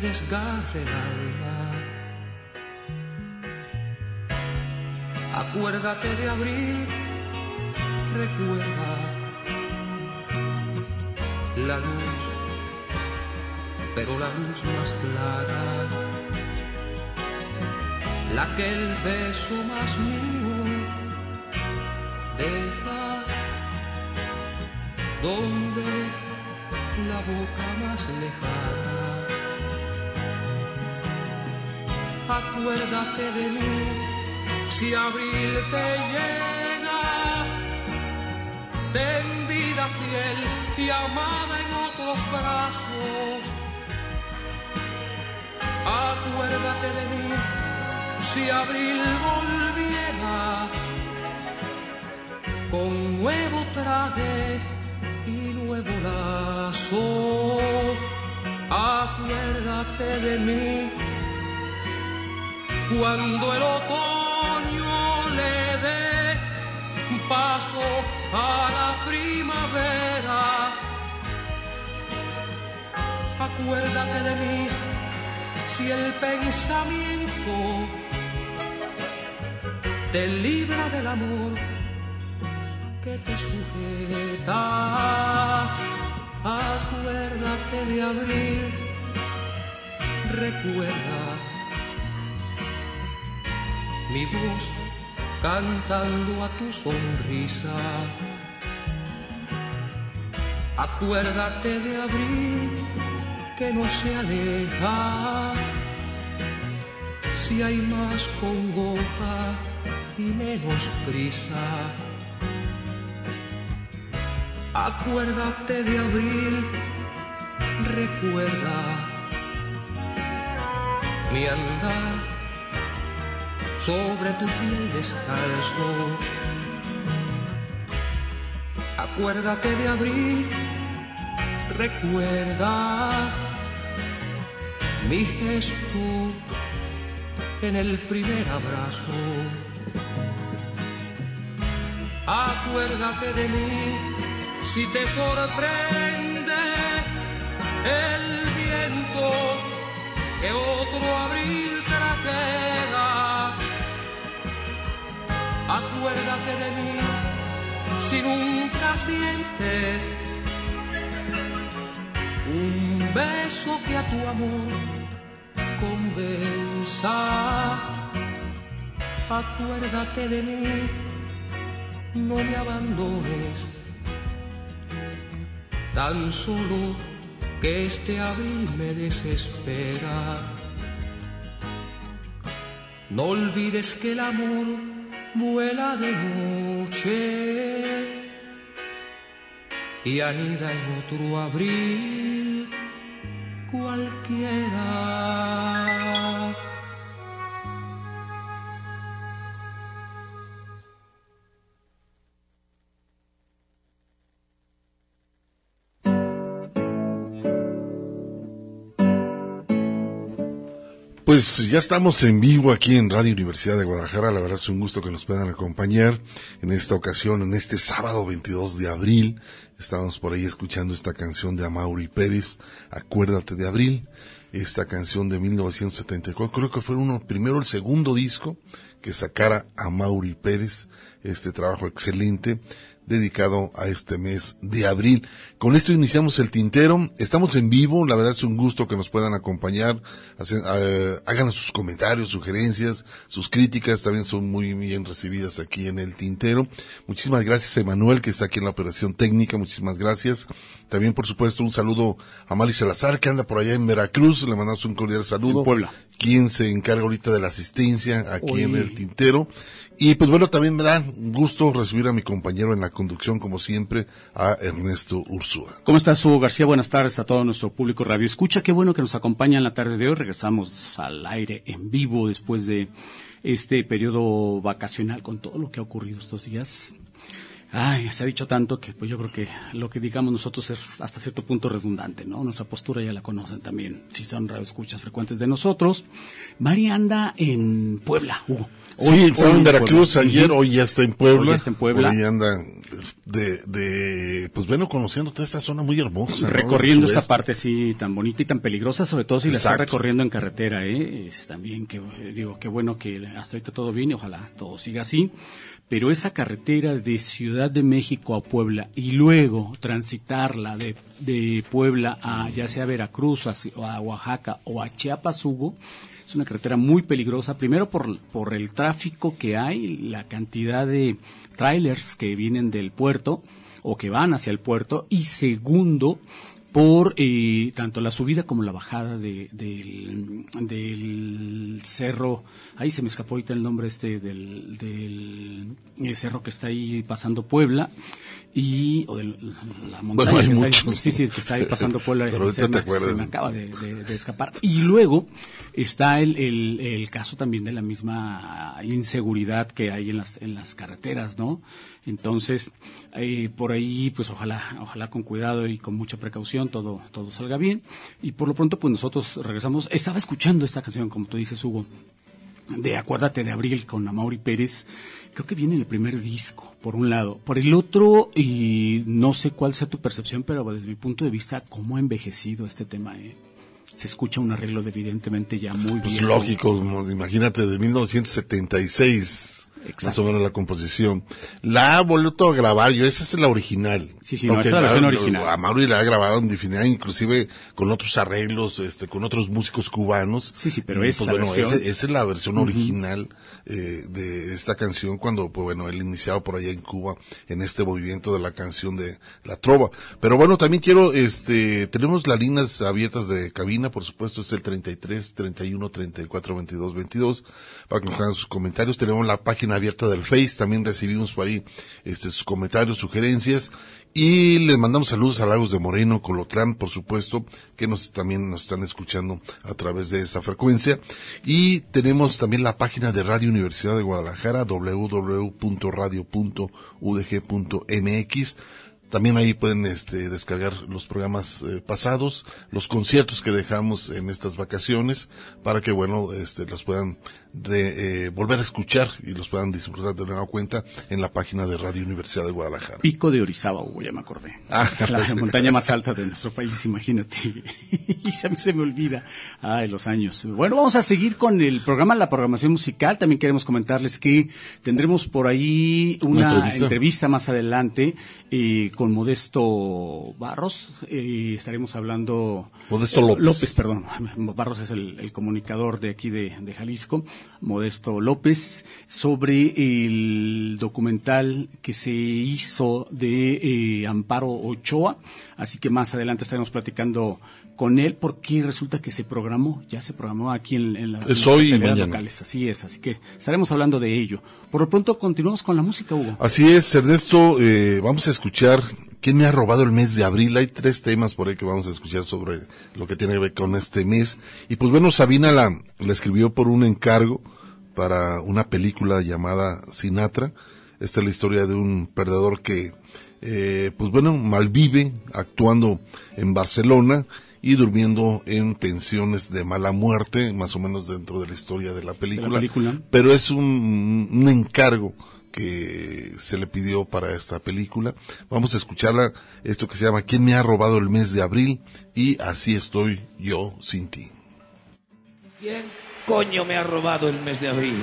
Desgarre el alma. Acuérdate de abril, recuerda la luz, pero la luz más clara, la que el beso más mío deja donde la boca más lejana. Acuérdate de mí si abril te llega, tendida fiel y amada en otros brazos. Acuérdate de mí si abril volviera con nuevo traje y nuevo lazo. Acuérdate de mí cuando el otoño le dé paso a la primavera. Acuérdate de mí si el pensamiento te libra del amor que te sujeta. Acuérdate de abril, recuerda mi voz cantando a tu sonrisa. Acuérdate de abril que no se aleja. Si hay más congoja y menos prisa. Acuérdate de abril, recuerda mi andar sobre tu piel descalzo. Acuérdate de abril, recuerda mi gesto en el primer abrazo. Acuérdate de mí si te sorprende el viento que otro abril trajera. Acuérdate de mí si nunca sientes un beso que a tu amor convenza. Acuérdate de mí, no me abandones, tan solo que este abril me desespera. No olvides que el amor vuela de noche y anida en otro abril cualquiera. Pues ya estamos en vivo aquí en Radio Universidad de Guadalajara. La verdad es un gusto que nos puedan acompañar en esta ocasión, en este sábado 22 de abril. Estábamos por ahí escuchando esta canción de Amaury Pérez, Acuérdate de Abril. Esta canción de 1974, creo que fue uno, primero el segundo disco que sacara Amaury Pérez. este trabajo excelente dedicado a este mes de abril. Con esto iniciamos el tintero. Estamos en vivo. La verdad es un gusto que nos puedan acompañar. hagan sus comentarios, sugerencias, sus críticas también son muy bien recibidas aquí en el tintero. Muchísimas gracias a Emanuel que está aquí en la operación técnica. Muchísimas gracias. También, por supuesto, un saludo a Mali Salazar que anda por allá en Veracruz. Le mandamos un cordial saludo. Puebla. Quien se encarga ahorita de la asistencia aquí en el tintero. Y pues bueno, también me da gusto recibir a mi compañero en la conducción, como siempre, a Ernesto ¿Cómo estás, Hugo García? Buenas tardes a todo nuestro público Radio Escucha. Qué bueno que nos acompaña en la tarde de hoy. Regresamos al aire en vivo después de este periodo vacacional con todo lo que ha ocurrido estos días. Ay, se ha dicho tanto que pues yo creo que lo que digamos nosotros es hasta cierto punto redundante, ¿no? Nuestra postura ya la conocen también, si son escuchas frecuentes de nosotros. María anda en Puebla, Hugo sí, estaba en Veracruz ayer, hoy ya está en Puebla. Hoy ya está en Puebla. Hoy anda de, de, pues bueno, conociendo toda esta zona muy hermosa. Recorriendo esta parte así tan bonita y tan peligrosa, sobre todo si la está recorriendo en carretera, ¿eh? Es también que, digo, qué bueno que hasta ahorita todo viene, ojalá todo siga así. Pero esa carretera de Ciudad de México a Puebla y luego transitarla de, de Puebla a ya sea Veracruz, a, a Oaxaca o a Chiapas, Hugo, es una carretera muy peligrosa, primero por, por el tráfico que hay, la cantidad de trailers que vienen del puerto o que van hacia el puerto, y segundo, por eh, tanto la subida como la bajada de, del, del, cerro, ahí se me escapó ahorita el nombre este del, del cerro que está ahí pasando Puebla, y o de la montaña bueno, hay que, muchos. Está ahí, sí, sí, que está ahí pasando Puebla, Pero se, acuerdas. se me acaba de, de, de, escapar. Y luego está el, el, el, caso también de la misma inseguridad que hay en las, en las carreteras, ¿no? Entonces, eh, por ahí, pues ojalá, ojalá con cuidado y con mucha precaución todo, todo salga bien. Y por lo pronto, pues nosotros regresamos. Estaba escuchando esta canción, como tú dices, Hugo, de Acuérdate de Abril con Amaury Pérez. Creo que viene el primer disco, por un lado. Por el otro, y no sé cuál sea tu percepción, pero desde mi punto de vista, cómo ha envejecido este tema, ¿eh? se escucha un arreglo de evidentemente ya muy pues bien. lógico, imagínate, de 1976 Exacto. más o menos la composición. La ha vuelto a grabar, yo esa es la original. Sí, sí, no, esa es la versión original. A Mauri la ha grabado en definida, inclusive con otros arreglos, este, con otros músicos cubanos. Sí, sí, pero y, pues, bueno, esa, esa, es la versión uh -huh. original eh, de esta canción cuando, pues bueno, él iniciaba por allá en Cuba en este movimiento de la canción de la trova. Pero bueno, también quiero, este, tenemos las líneas abiertas de cabina, por supuesto, es el 33, 31, 34, 22, 22, para que nos hagan sus comentarios. Tenemos la página abierta del Face, también recibimos por ahí este, sus comentarios, sugerencias y les mandamos saludos a Lagos de Moreno, Colotlán, por supuesto, que nos también nos están escuchando a través de esta frecuencia. Y tenemos también la página de Radio Universidad de Guadalajara, www.radio.udg.mx. También ahí pueden este, descargar los programas eh, pasados, los conciertos que dejamos en estas vacaciones, para que, bueno, este, los puedan de, eh, volver a escuchar y los puedan disfrutar de nueva cuenta en la página de Radio Universidad de Guadalajara. Pico de Orizaba, Hugo, ya me acordé. Ah, la pues, montaña más alta de nuestro país, imagínate. y a mí se me olvida. Ay, los años. Bueno, vamos a seguir con el programa, la programación musical. También queremos comentarles que tendremos por ahí una, ¿Una entrevista? entrevista? más adelante eh, con Modesto Barros. Eh, estaremos hablando. Modesto López. López, perdón. Barros es el, el comunicador de aquí de, de Jalisco. Modesto López sobre el documental que se hizo de eh, Amparo Ochoa. Así que más adelante estaremos platicando con él porque resulta que se programó, ya se programó aquí en, en, la, es en hoy y mañana. locales. Así es, así que estaremos hablando de ello. Por lo pronto continuamos con la música, Hugo. Así es, Ernesto, eh, vamos a escuchar ¿Quién me ha robado el mes de abril? Hay tres temas por ahí que vamos a escuchar sobre lo que tiene que ver con este mes. Y pues bueno, Sabina la, la escribió por un encargo para una película llamada Sinatra. Esta es la historia de un perdedor que, eh, pues bueno, malvive actuando en Barcelona y durmiendo en pensiones de mala muerte, más o menos dentro de la historia de la película. ¿De la película? Pero es un, un encargo se le pidió para esta película. Vamos a escucharla, esto que se llama ¿Quién me ha robado el mes de abril? Y así estoy yo sin ti. ¿Quién coño me ha robado el mes de abril?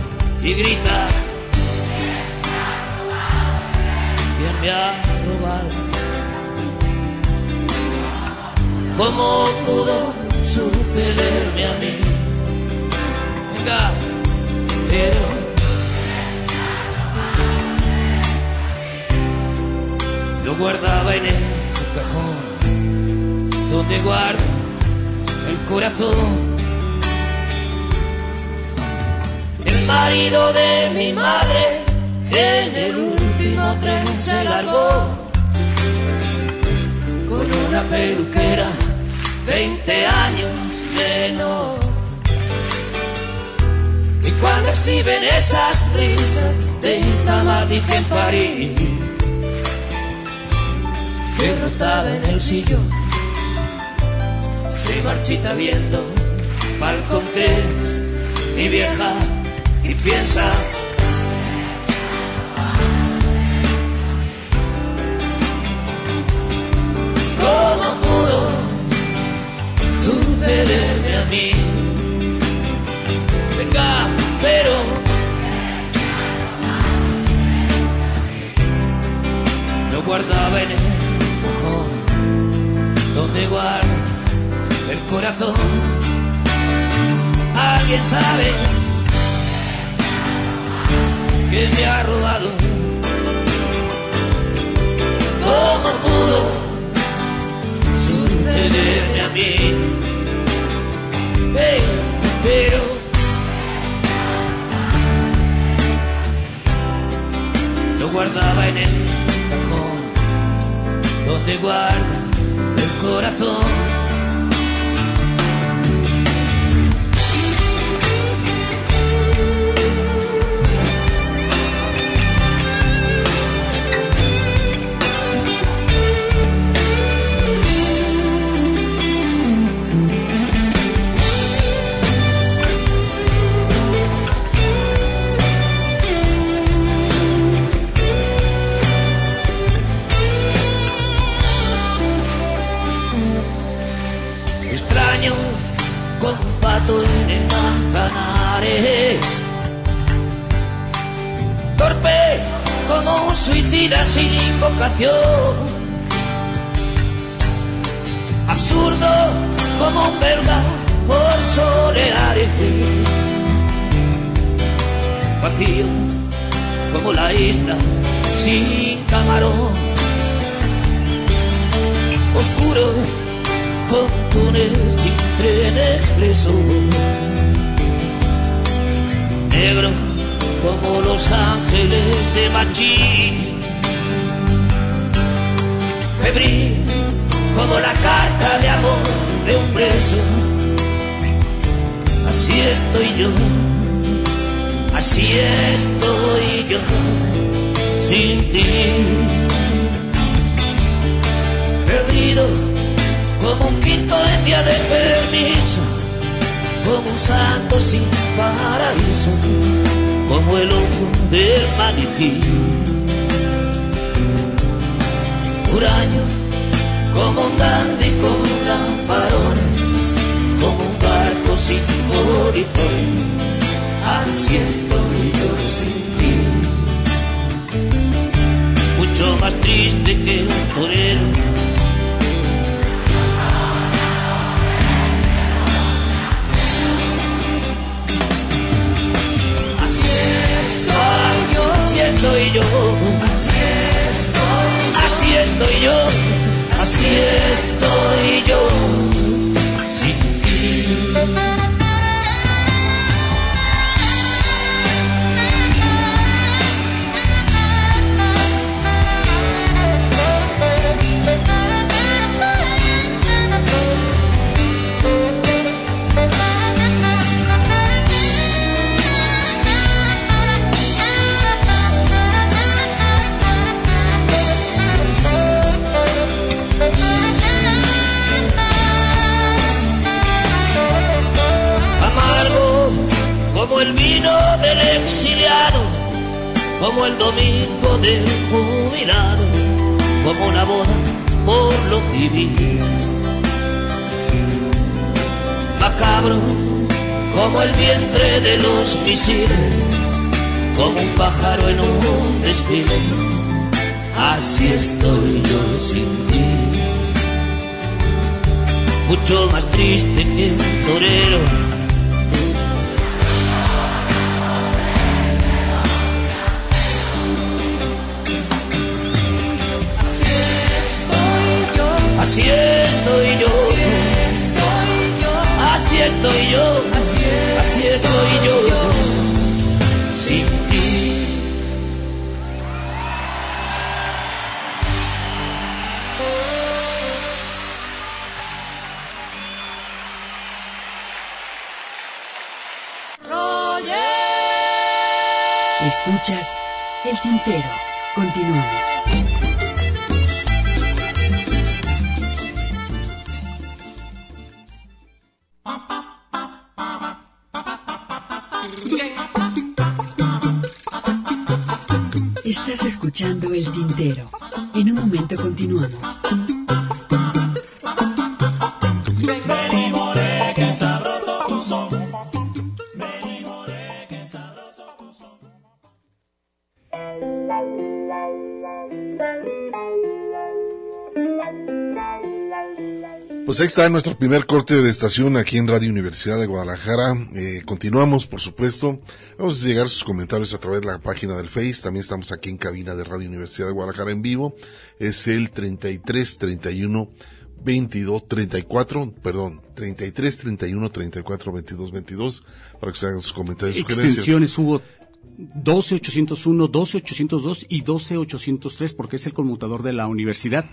y grita ¿Quién me ha robado? ¿Cómo pudo sucederme a mí? Venga, pero lo guardaba en el cajón donde guardo el corazón. Marido de mi madre en el último tren se largó con una peluquera, 20 años menos. Y cuando exhiben esas risas de Instamatic en París, derrotada en el sillón, se marchita viendo Falcon 3, mi vieja, y piensa. ¿Cómo pudo sucederme a mí? Venga, pero lo guardaba en el cajón donde guardo el corazón. Alguien sabe que me ha robado. ¿Cómo pudo sucederme a mí? Hey, pero lo guardaba en el cajón donde guarda el corazón. Suicida sin vocación. Absurdo como un belga por soleares. Vacío como la isla sin camarón. Oscuro con túnel sin tren expreso. Negro como los ángeles de Machín. Febril como la carta de amor de un preso. Así estoy yo, así estoy yo, sin ti. Perdido como un quinto en día de permiso, como un santo sin paraíso, como el ojo del maniquí. Huraño, como un dandy con lamparones, como un barco sin horizontes, así estoy yo sin ti. Mucho más triste que un torero estoy yo. Así estoy yo, así estoy yo. Como el domingo del jubilado, como una boda por lo civil. Macabro como el vientre de los misiles, como un pájaro en un desfile, así estoy yo sin ti. Mucho más triste que un torero Así estoy yo. Así estoy yo. Así estoy yo. Sin ti. Escuchas el tintero. Continuamos. Escuchando el tintero. En un momento continuamos. Pues ahí está nuestro primer corte de estación aquí en Radio Universidad de Guadalajara. Eh, continuamos, por supuesto. Vamos a llegar sus comentarios a través de la página del Face. También estamos aquí en cabina de Radio Universidad de Guadalajara en vivo. Es el 33 31 22 34, perdón, 33 31 34 22 22 para que se hagan sus comentarios. Extensiones hubo 12801, 12802 y 12803 porque es el conmutador de la universidad.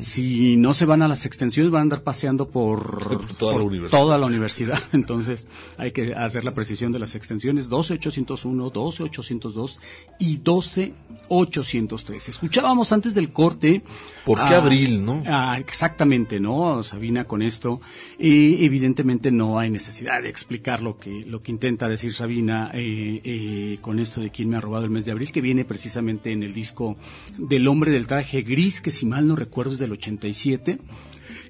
Si no se van a las extensiones van a andar paseando por, toda, la universidad. Entonces hay que hacer la precisión de las extensiones 12801, 12802 y 12803. Escuchábamos antes del corte. ¿Por qué abril, no? exactamente, ¿no? Sabina con esto. Y evidentemente no hay necesidad de explicar lo que, lo que intenta decir Sabina eh, eh, con esto de quién me ha robado el mes de abril, que viene precisamente en el disco del hombre del traje gris, que si mal no recuerdo es del 87.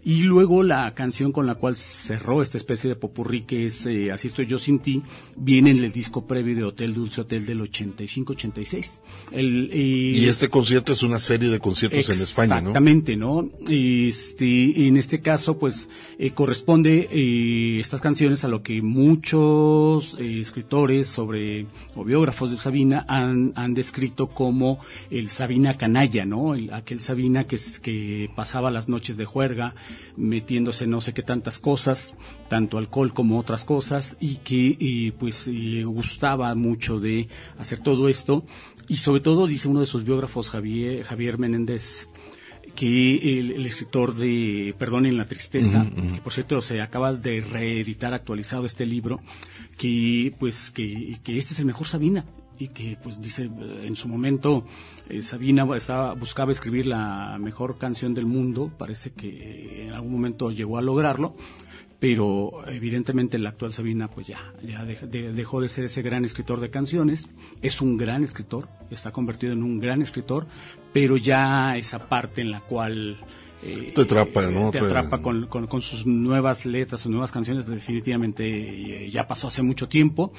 Y luego la canción con la cual cerró esta especie de popurrí que es eh, Así estoy yo sin ti, viene en el disco previo de Hotel Dulce Hotel del 85-86. y este concierto es una serie de conciertos en España, ¿no? Exactamente, ¿no? Este, en este caso, pues, eh, corresponde eh, estas canciones a lo que muchos escritores sobre, o biógrafos de Sabina han, han descrito como el Sabina canalla, ¿no? aquel Sabina que, que pasaba las noches de juerga, metiéndose no sé qué tantas cosas, tanto alcohol como otras cosas, y que pues gustaba mucho de hacer todo esto. Y sobre todo, dice uno de sus biógrafos, Javier, Javier Menéndez, que el, escritor de Perdón en la Tristeza, que por cierto se acaba de reeditar actualizado este libro, que pues que, que este es el mejor Sabina, y que pues dice en su momento eh, Sabina estaba, buscaba escribir la mejor canción del mundo, parece que en algún momento llegó a lograrlo, pero evidentemente la actual Sabina pues ya dejó de ser ese gran escritor de canciones, es un gran escritor, está convertido en un gran escritor, pero ya esa parte en la cual eh, te atrapa, ¿no? Te atrapa con, con, sus nuevas letras, sus nuevas canciones, definitivamente eh, ya pasó hace mucho tiempo.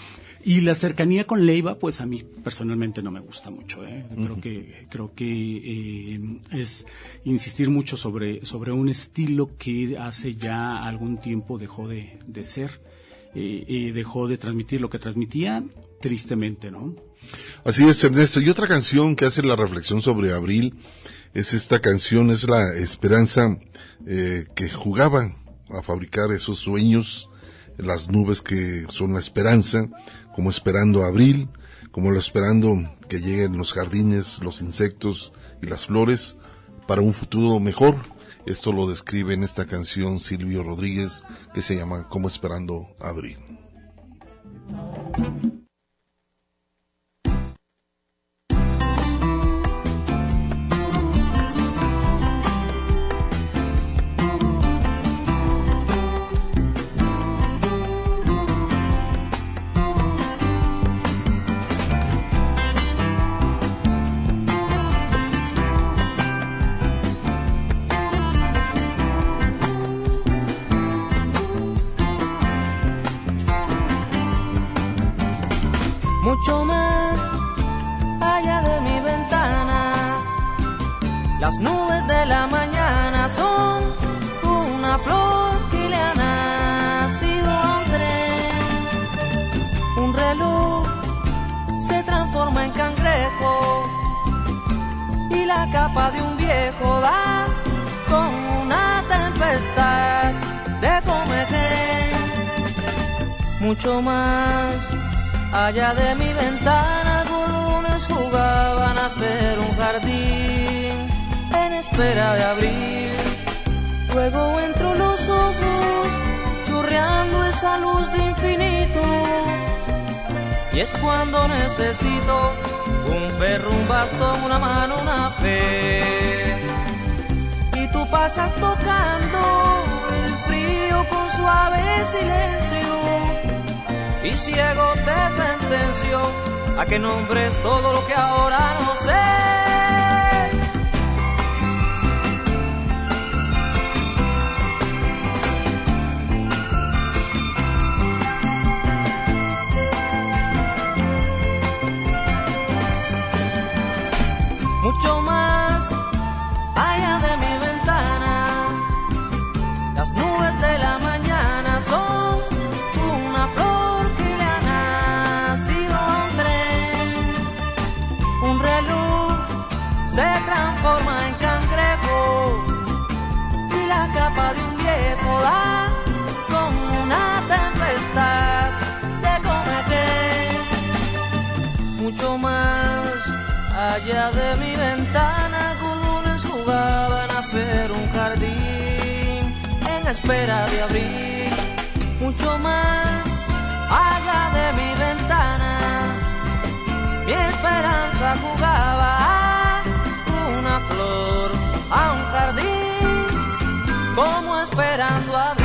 Y la cercanía con Leiva, pues a mí personalmente no me gusta mucho. ¿eh? Creo que, creo que eh, es insistir mucho sobre, sobre un estilo que hace ya algún tiempo dejó de, de ser eh, y dejó de transmitir lo que transmitía, tristemente, ¿no? Así es, Ernesto. Y otra canción que hace la reflexión sobre Abril es esta canción, es la esperanza eh, que jugaba a fabricar esos sueños, las nubes que son la esperanza, como esperando abril, como lo esperando que lleguen los jardines, los insectos y las flores para un futuro mejor. Esto lo describe en esta canción Silvio Rodríguez que se llama Como esperando abril. Mucho más allá de mi ventana. Las nubes de la mañana son una flor que le ha nacido a un tren. Un reloj se transforma en cangrejo y la capa de un viejo da con una tempestad de comején. Mucho más allá de mi ventana, algunos jugaban a ser un jardín en espera de abrir. Luego entro los ojos, chorreando esa luz de infinito. Y es cuando necesito un perro, un bastón, una mano, una fe. Y tú pasas tocando el frío con suave silencio. Y ciego te sentencio a que nombres todo lo que ahora no sé. Allá de mi ventana, algunos jugaban a ser un jardín en espera de abrir. Mucho más allá de mi ventana, mi esperanza jugaba una flor, a un jardín, como esperando abrir.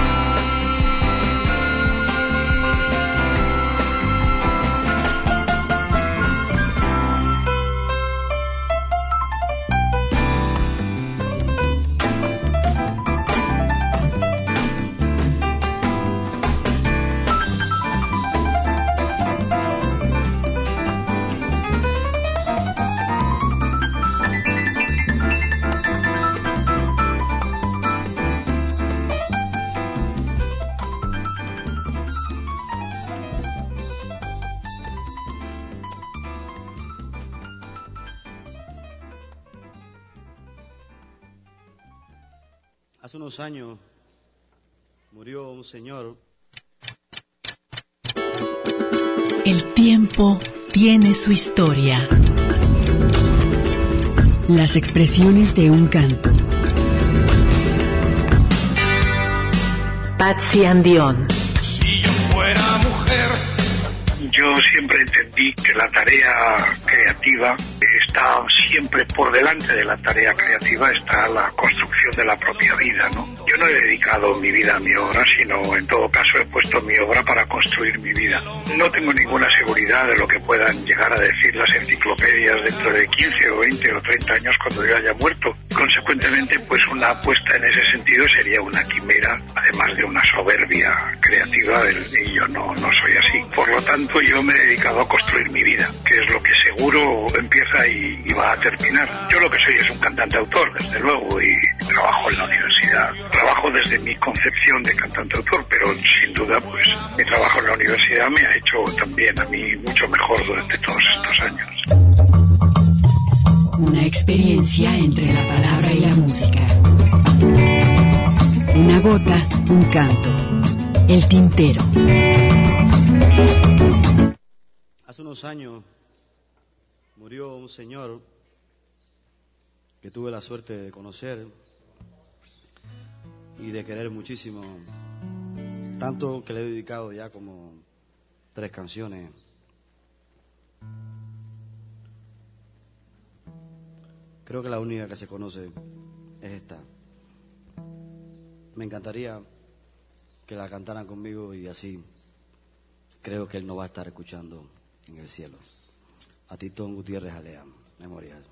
Unos años murió un señor. El tiempo tiene su historia. Las expresiones de un canto. Patsy Andión. Si yo fuera mujer. Yo siempre entendí que la tarea creativa está siempre por delante de la tarea creativa está la construcción de la propia vida, ¿no? Yo no he dedicado mi vida a mi obra, sino en todo caso he puesto mi obra para construir mi vida. No tengo ninguna seguridad de lo que puedan llegar a decir las enciclopedias dentro de 15 o 20 o 30 años cuando yo haya muerto. Consecuentemente, pues una apuesta en ese sentido sería una quimera, además de una soberbia creativa, y yo no, no soy así. Por lo tanto, yo me he dedicado a construir mi vida, que es lo que seguro empieza y, y va a terminar. Yo lo que soy es un cantante autor, desde luego, y trabajo en la universidad. Trabajo desde mi concepción de cantante autor, pero sin duda, pues mi trabajo en la universidad me ha hecho también a mí mucho mejor durante todos estos años. Una experiencia entre la palabra y la música. Una gota, un canto. El tintero. Hace unos años murió un señor que tuve la suerte de conocer y de querer muchísimo, tanto que le he dedicado ya como tres canciones. Creo que la única que se conoce es esta. Me encantaría que la cantaran conmigo y así creo que él no va a estar escuchando en el cielo. A Titón Gutiérrez Alea, memorial.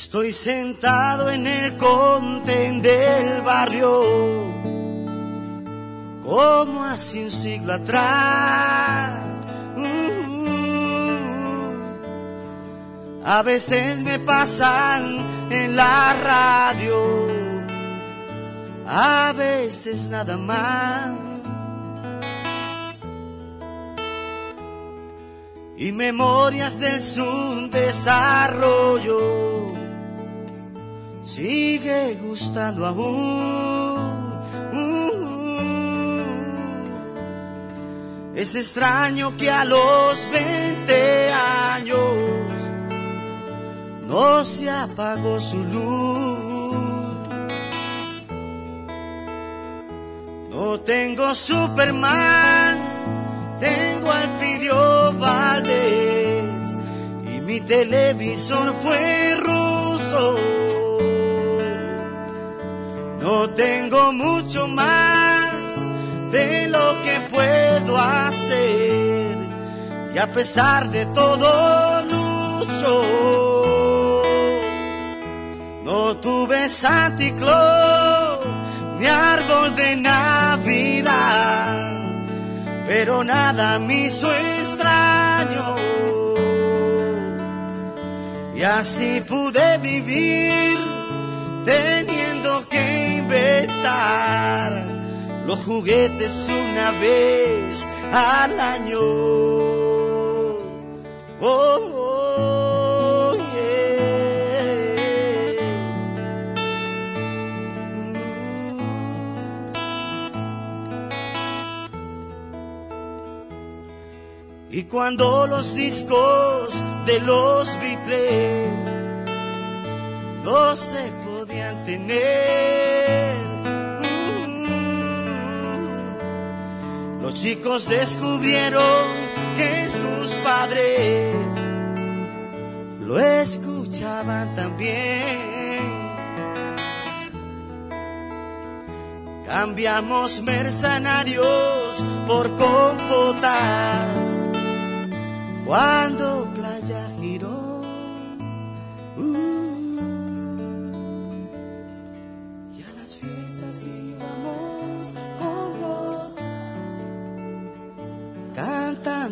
Estoy sentado en el conten del barrio, como hace un siglo atrás. a veces me pasan en la radio, a veces nada más. Y memorias del subdesarrollo sigue gustando aún. Es extraño que a los 20 años no se apagó su luz. No tengo Superman, tengo al Pidio Valdés y mi televisor fue ruso. No tengo mucho más de lo que puedo hacer y a pesar de todo lucho. No tuve Santa Claus ni árbol de Navidad, pero nada me hizo extraño. Y así pude vivir los juguetes una vez al año. Oh, Y cuando los discos de los Beatles no se podían tener, los chicos descubrieron que sus padres lo escuchaban también. Cambiamos mercenarios por compotas cuando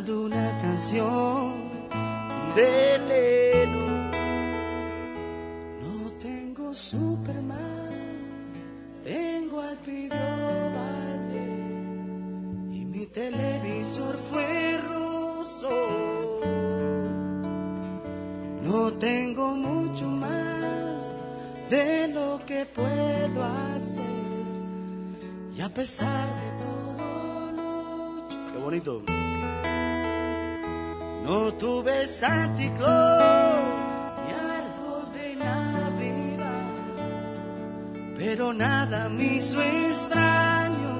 cantando una canción de Leno. No tengo Superman, tengo al Pidio y mi televisor fue ruso. No tengo mucho más de lo que puedo hacer. Y a pesar de todo, qué bonito. No tuve Santa Claus ni árbol de Navidad, pero nada me hizo extraño.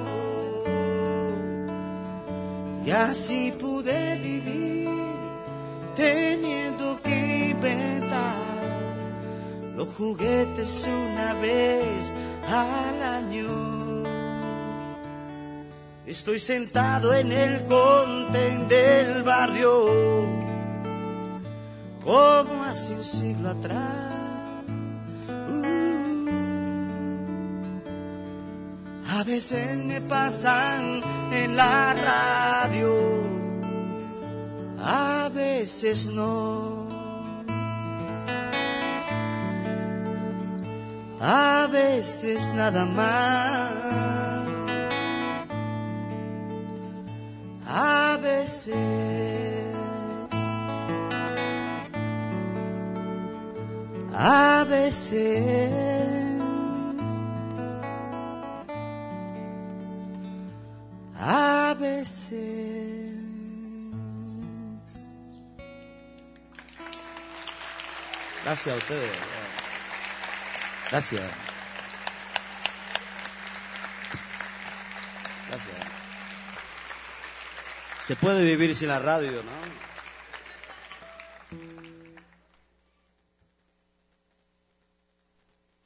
Y así pude vivir teniendo que los juguetes una vez al año. Estoy sentado en el conten del barrio, como hace un siglo atrás. Uh, a veces me pasan en la radio, a veces no. a veces nada más. Veces. A veces. Gracias a ustedes. Gracias. Se puede vivir sin la radio, ¿no?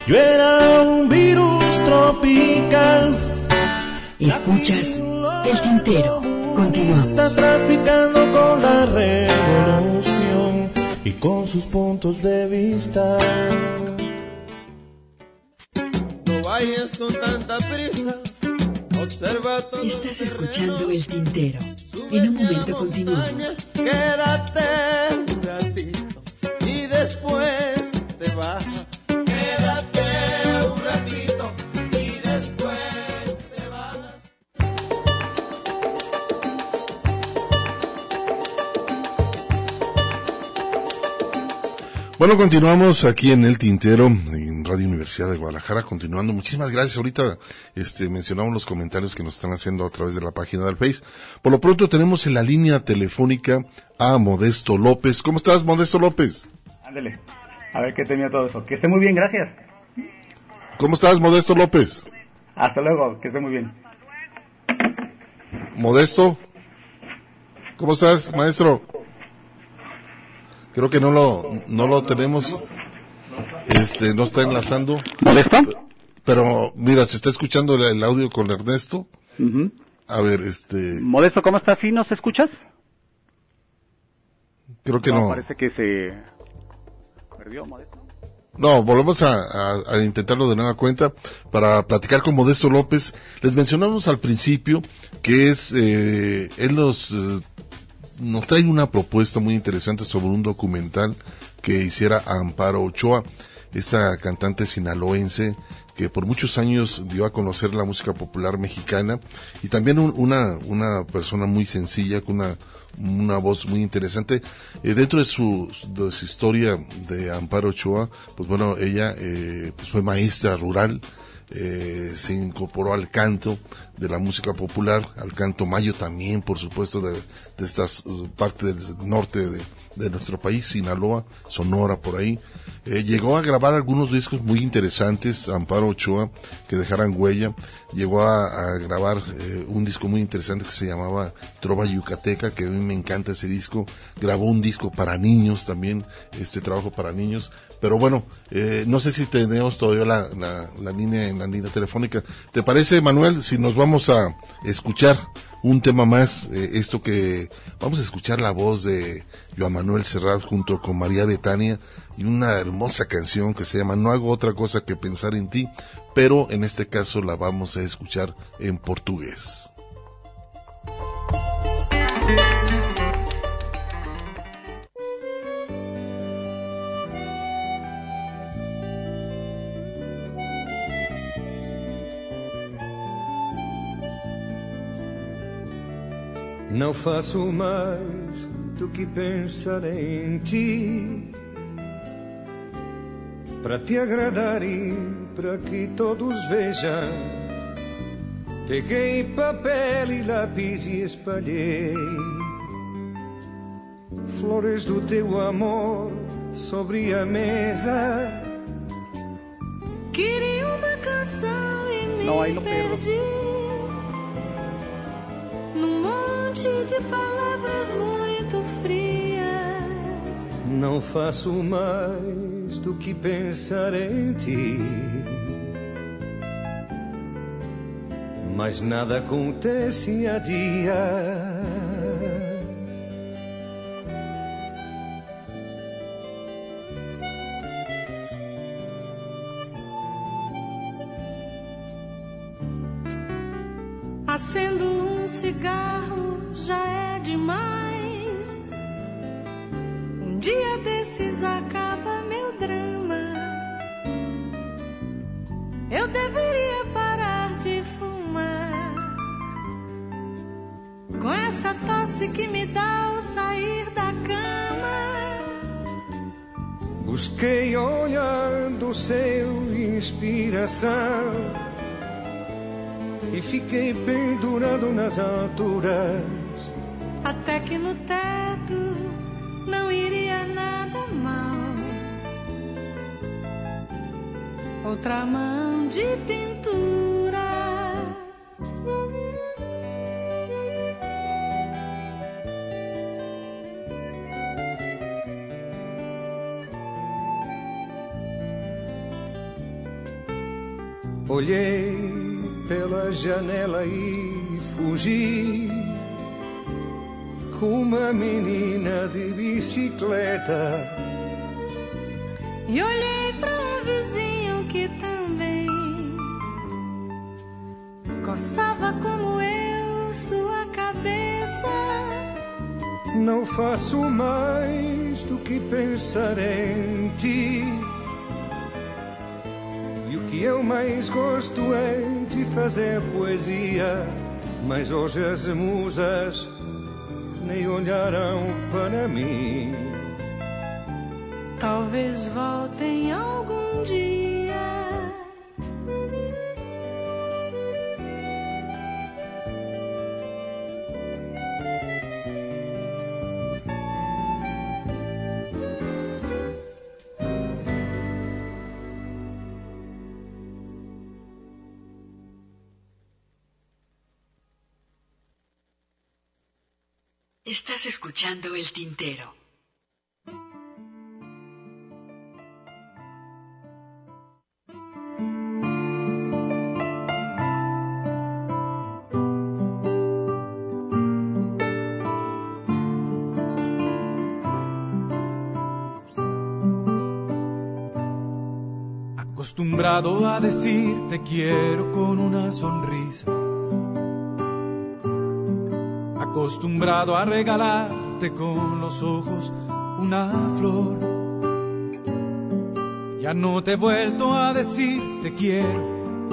Yo era un virus tropical. Escuchas el tintero. Continuamos. Está traficando con la revolución y con sus puntos de vista. No vayas con tanta prisa. Observa todo Estás escuchando el tintero. Momento continuamos. Quédate un ratito y después te vas. Quédate un ratito y después te vas. Bueno, continuamos aquí en El Tintero, Universidad de Guadalajara, continuando. Muchísimas gracias. Ahorita este, mencionamos los comentarios que nos están haciendo a través de la página del Face. Por lo pronto tenemos en la línea telefónica a Modesto López. ¿Cómo estás, Modesto López? Ándale, a ver qué tenía todo eso. Que esté muy bien, gracias. ¿Cómo estás, Modesto López? Hasta luego, que esté muy bien. Modesto. ¿Cómo estás, maestro? Creo que no lo, no lo tenemos. Este, no está enlazando. ¿Modesto? Pero, mira, se está escuchando el, el audio con Ernesto. A ver, este, Modesto, ¿cómo estás? ¿Sí nos escuchas? creo que no. Parece que se perdió, Modesto. No, volvemos a, a- a intentarlo de nueva cuenta para platicar con Modesto López. Les mencionamos al principio que es, eh, él nos, eh, nos trae una propuesta muy interesante sobre un documental que hiciera Amparo Ochoa, esta cantante sinaloense que por muchos años dio a conocer la música popular mexicana y también un- una, una persona muy sencilla con una, una voz muy interesante. Eh, dentro de su, de su historia de Amparo Ochoa, pues bueno, ella eh, pues fue maestra rural, eh, se incorporó al canto de la música popular, al canto mayo también, por supuesto, de, de estas uh, partes del norte de, nuestro país, Sinaloa, Sonora, por ahí. Eh, llegó a grabar algunos discos muy interesantes, Amparo Ochoa, que dejaran huella. Llegó a, a grabar eh, un disco muy interesante que se llamaba Trova Yucateca, que a mí me encanta ese disco. Grabó un disco para niños también, este trabajo para niños. Pero bueno, eh, no sé si tenemos todavía la, la, línea en la línea telefónica. ¿Te parece, Manuel, si nos vamos a escuchar un tema más? eh, esto que vamos a escuchar la voz de Joan Manuel Serrat junto con María Betania y una hermosa canción que se llama No hago otra cosa que pensar en ti, pero en este caso la vamos a escuchar en portugués. Não faço mais do que pensar em ti. Para te agradar e para que todos vejam. Peguei papel e lápis e espalhei flores do teu amor sobre a mesa. Queria uma canção e me Não, aí não perdi num monte de palavras muito frias. Não faço mais do que pensar em ti. Mas nada acontece há dias. Acaba meu drama. Eu deveria parar de fumar. Com essa tosse que me dá ao sair da cama. Busquei olhando seu inspiração e fiquei pendurado nas alturas. Até que no teto Outra mão de pintura. Olhei pela janela e fugi. uma menina de bicicleta. E olhei para coçava como eu sua cabeça. Não faço mais do que pensar em ti. E o que eu mais gosto é de fazer poesia. Mas hoje as musas nem olharão para mim. Talvez voltem algum dia. Estás escuchando el tintero. Acostumbrado a decir te quiero con una sonrisa. Acostumbrado a regalarte con los ojos una flor. Ya no te he vuelto a decir te quiero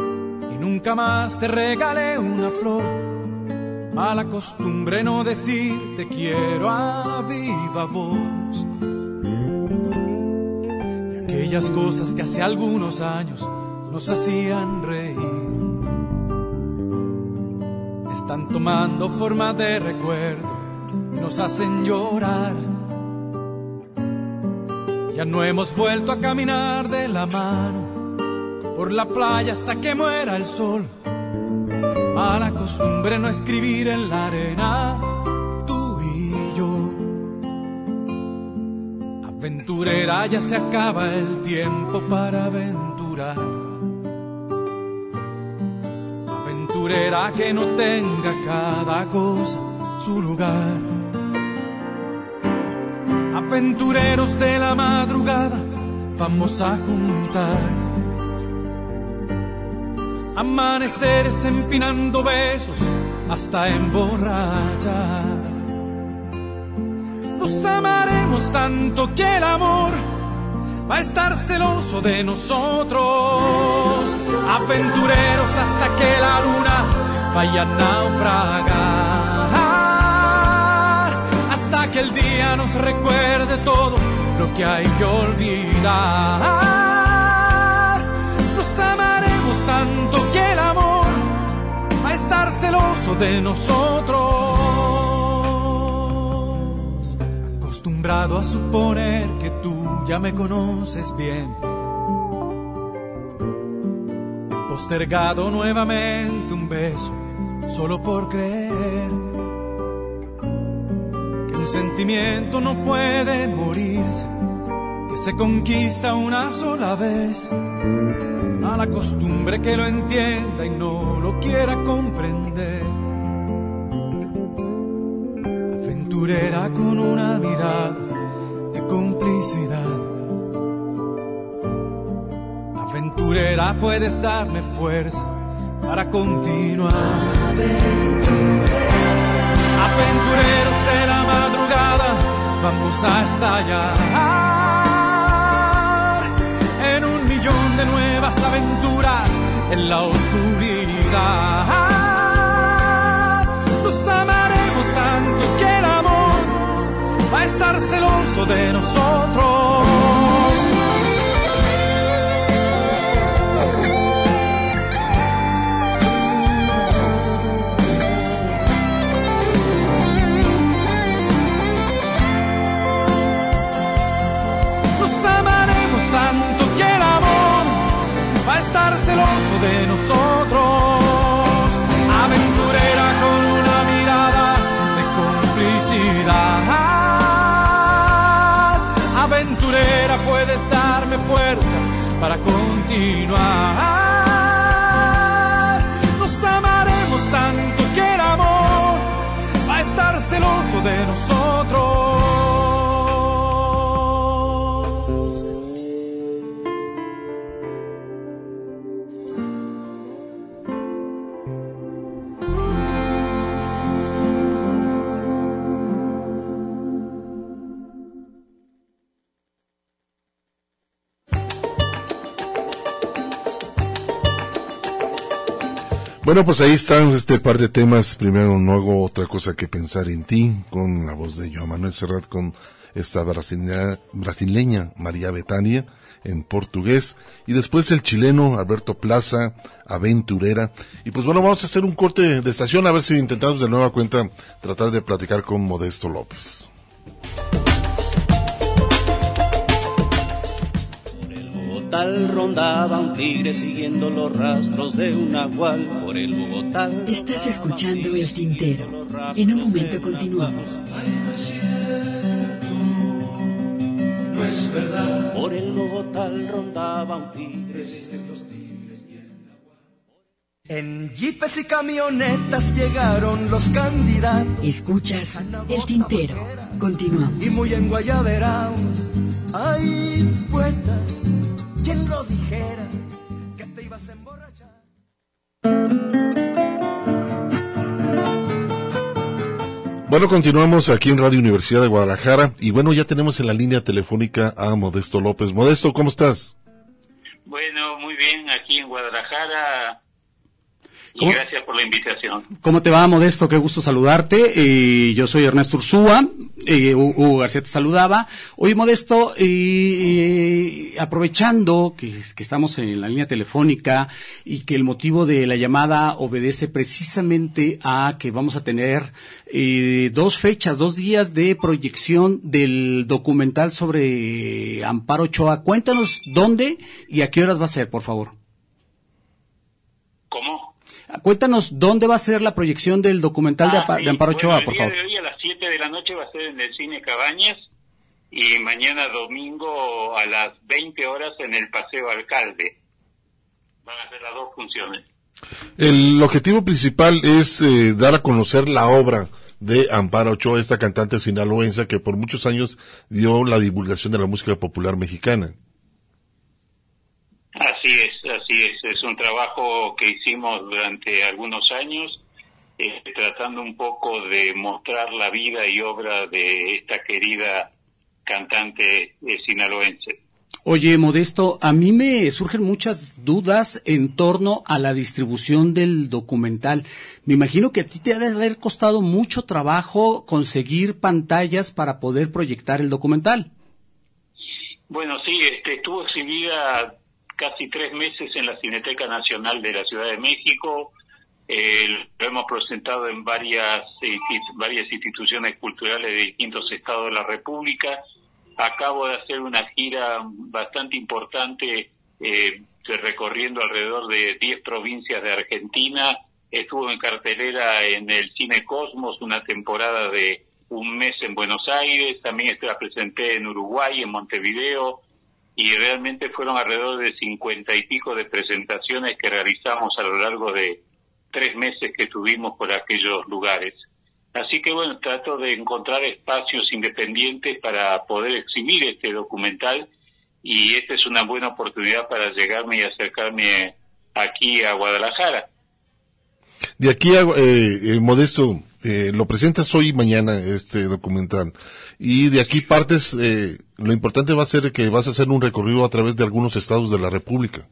y nunca más te regalé una flor. Mala costumbre no decir te quiero a viva voz aquellas cosas que hace algunos años nos hacían reír. Tomando forma de recuerdo nos hacen llorar. Ya no hemos vuelto a caminar de la mano por la playa hasta que muera el sol. Mala costumbre no escribir en la arena tú y yo. Aventurera ya se acaba el tiempo para aventurar. Aventurera que no tenga cada cosa su lugar. Aventureros de la madrugada vamos a juntar. Amaneceres empinando besos hasta emborrachar. Nos amaremos tanto que el amor va a estar celoso de nosotros. Aventureros hasta que la luna vaya a naufragar. Hasta que el día nos recuerde todo lo que hay que olvidar. Nos amaremos tanto que el amor va a estar celoso de nosotros. Acostumbrado a suponer que tú ya me conoces bien. Postergado nuevamente un beso solo por creer que un sentimiento no puede morirse, que se conquista una sola vez. A la costumbre que lo entienda y no lo quiera comprender. Aventurera con una mirada de complicidad. Aventurera puedes darme fuerza para continuar. Aventureros de la madrugada, vamos a estallar en un millón de nuevas aventuras en la oscuridad. Nos amaremos tanto que el amor va a estar celoso de nosotros. De nosotros. Aventurera con una mirada de complicidad. Aventurera puedes darme fuerza para continuar. Nos amaremos tanto que el amor va a estar celoso de nosotros. Bueno, pues ahí están este par de temas. Primero, no hago otra cosa que pensar en ti, con la voz de Joan Manuel Serrat, con esta brasileña, brasileña María Betania en portugués. Y después el chileno Alberto Plaza, Aventurera. Y pues bueno, vamos a hacer un corte de estación a ver si intentamos de nueva cuenta tratar de platicar con Modesto López. Tal rondaba un tigre siguiendo los rastros de un nahual por el Bogotá. Estás escuchando el tintero. En un momento continuamos. no es cierto, no es verdad. Por el Bogotá rondaba un tigre. Existen los tigres y el nahual. En jeepes y camionetas llegaron los candidatos. Escuchas el tintero. Continuamos. Y muy en Guayaberaos, ay, poeta ¿Quién lo dijera que te ibas a emborrachar? Bueno, continuamos aquí en Radio Universidad de Guadalajara y bueno, ya tenemos en la línea telefónica a Modesto López. Modesto, ¿cómo estás? Bueno, muy bien, aquí en Guadalajara y gracias por la invitación. ¿Cómo te va, Modesto? Qué gusto saludarte. Eh, yo soy Ernesto Ursúa. Eh, Hugo García te saludaba. Hoy, Modesto, eh, aprovechando que, estamos en la línea telefónica y que el motivo de la llamada obedece precisamente a que vamos a tener dos fechas, dos días de proyección del documental sobre Amparo Ochoa. Cuéntanos dónde y a qué horas va a ser, por favor. Cuéntanos dónde va a ser la proyección del documental de, ah, Amparo Ochoa, por favor. De hoy a las 7 de la noche va a ser en el Cine Cabañas y mañana domingo a las 20 horas en el Paseo Alcalde. Van a ser las dos funciones. El objetivo principal es eh, dar a conocer la obra de Amparo Ochoa, esta cantante sinaloense que por muchos años dio la divulgación de la música popular mexicana. Así es, así es. Es un trabajo que hicimos durante algunos años, eh, tratando un poco de mostrar la vida y obra de esta querida cantante eh, sinaloense. Oye, Modesto, a mí me surgen muchas dudas en torno a la distribución del documental. Me imagino que a ti te ha de haber costado mucho trabajo conseguir pantallas para poder proyectar el documental. Bueno, sí, este, estuvo exhibida casi tres meses en la Cineteca Nacional de la Ciudad de México. lo hemos presentado en varias, varias instituciones culturales de distintos estados de la República. Acabo de hacer una gira bastante importante eh, recorriendo alrededor de 10 provincias de Argentina. Estuvo en cartelera en el Cine Cosmos una temporada de un mes en Buenos Aires. También la presenté en Uruguay, en Montevideo, y realmente fueron alrededor de cincuenta y pico de presentaciones que realizamos a lo largo de tres meses que tuvimos por aquellos lugares. Así que bueno, trato de encontrar espacios independientes para poder exhibir este documental y esta es una buena oportunidad para llegarme y acercarme aquí a Guadalajara. De aquí a eh, eh, Modesto, eh, lo presentas hoy y mañana este documental. Y de aquí partes, eh, lo importante va a ser que vas a hacer un recorrido a través de algunos estados de la República.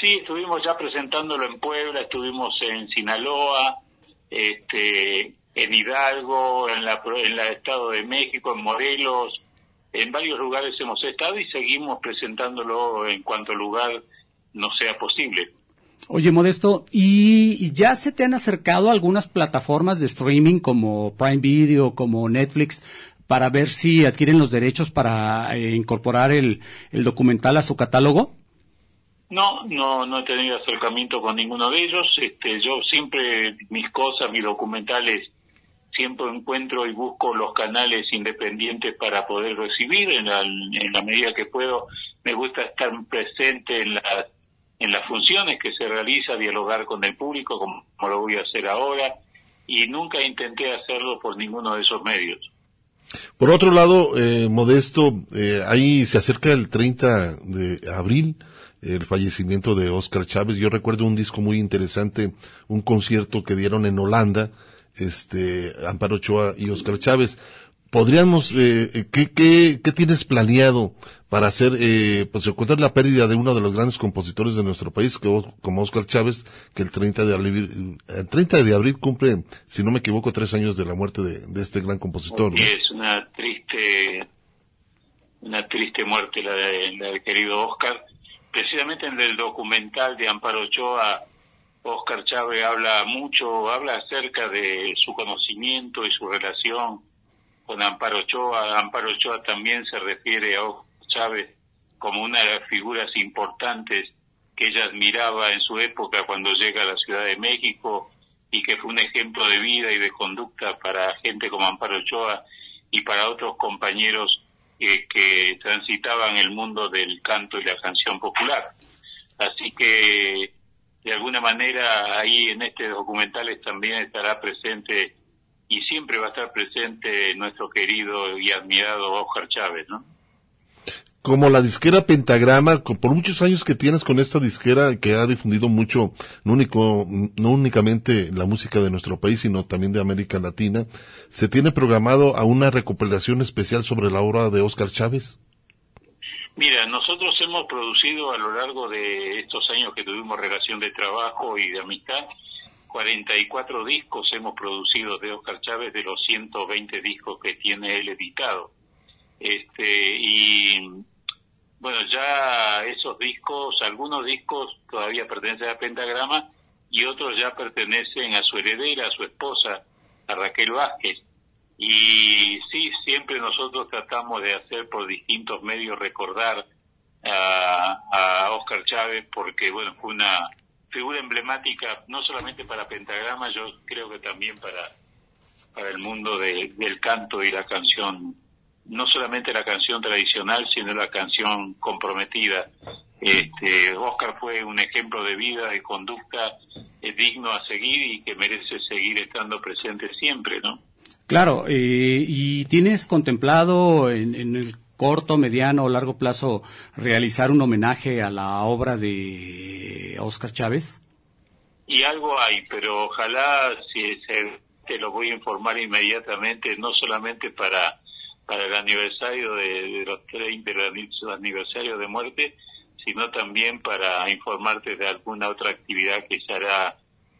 Sí, estuvimos ya presentándolo en Puebla, estuvimos en Sinaloa, este, en Hidalgo, en la, en el Estado de México, en Morelos, en varios lugares hemos estado y seguimos presentándolo en cuanto lugar no sea posible. Oye, Modesto, ¿y ya se te han acercado algunas plataformas de streaming como Prime Video, como Netflix, para ver si adquieren los derechos para eh, incorporar el, documental a su catálogo? No, no, no he tenido acercamiento con ninguno de ellos. Este, yo siempre mis cosas, mis documentales, siempre encuentro y busco los canales independientes para poder recibir en la, en la medida que puedo. Me gusta estar presente en las en las funciones que se realiza, dialogar con el público, como, lo voy a hacer ahora. y nunca intenté hacerlo por ninguno de esos medios. Por otro lado, eh, Modesto, eh, ahí se acerca el 30 de abril el fallecimiento de Oscar Chávez. Yo recuerdo un disco muy interesante, un concierto que dieron en Holanda, este, Amparo Ochoa y Oscar Chávez. Podríamos, eh, eh ¿qué, qué, qué tienes planeado para hacer, eh, pues contar la pérdida de uno de los grandes compositores de nuestro país, como Oscar Chávez, que el 30 de abril, el 30 de abril cumple, si no me equivoco, tres años de la muerte de, este gran compositor. Es una triste, una triste muerte la, de, la del querido Oscar precisamente en el documental de Amparo Ochoa, Oscar Chávez habla mucho, habla acerca de su conocimiento y su relación con Amparo Ochoa. Amparo Ochoa también se refiere a Oscar Chávez como una de las figuras importantes que ella admiraba en su época cuando llega a la Ciudad de México y que fue un ejemplo de vida y de conducta para gente como Amparo Ochoa y para otros compañeros que transitaban el mundo del canto y la canción popular. Así que, de alguna manera, ahí en este documental también estará presente y siempre va a estar presente nuestro querido y admirado Oscar Chávez, ¿no? como la disquera Pentagrama, por muchos años que tienes con esta disquera que ha difundido mucho, no, único, no únicamente la música de nuestro país, sino también de América Latina, ¿se tiene programado a una recuperación especial sobre la obra de Oscar Chávez? Mira, nosotros hemos producido a lo largo de estos años que tuvimos relación de trabajo y de amistad, 44 discos hemos producido de Oscar Chávez de los 120 discos que tiene él editado. Este, y bueno, ya esos discos, algunos discos todavía pertenecen a Pentagrama y otros ya pertenecen a su heredera, a su esposa, a Raquel Vázquez. Y sí, siempre nosotros tratamos de hacer por distintos medios recordar a, a Oscar Chávez porque, bueno, fue una figura emblemática no solamente para Pentagrama, yo creo que también para, para el mundo del canto y la canción no solamente la canción tradicional, sino la canción comprometida. Este, Oscar fue un ejemplo de vida, de conducta digno a seguir y que merece seguir estando presente siempre, ¿no? Claro, eh, ¿y tienes contemplado en, en, el corto, mediano o largo plazo realizar un homenaje a la obra de Oscar Chávez? Y algo hay, pero ojalá si se, te lo voy a informar inmediatamente, no solamente para para el aniversario de, los 30, el aniversario de muerte, sino también para informarte de alguna otra actividad que se hará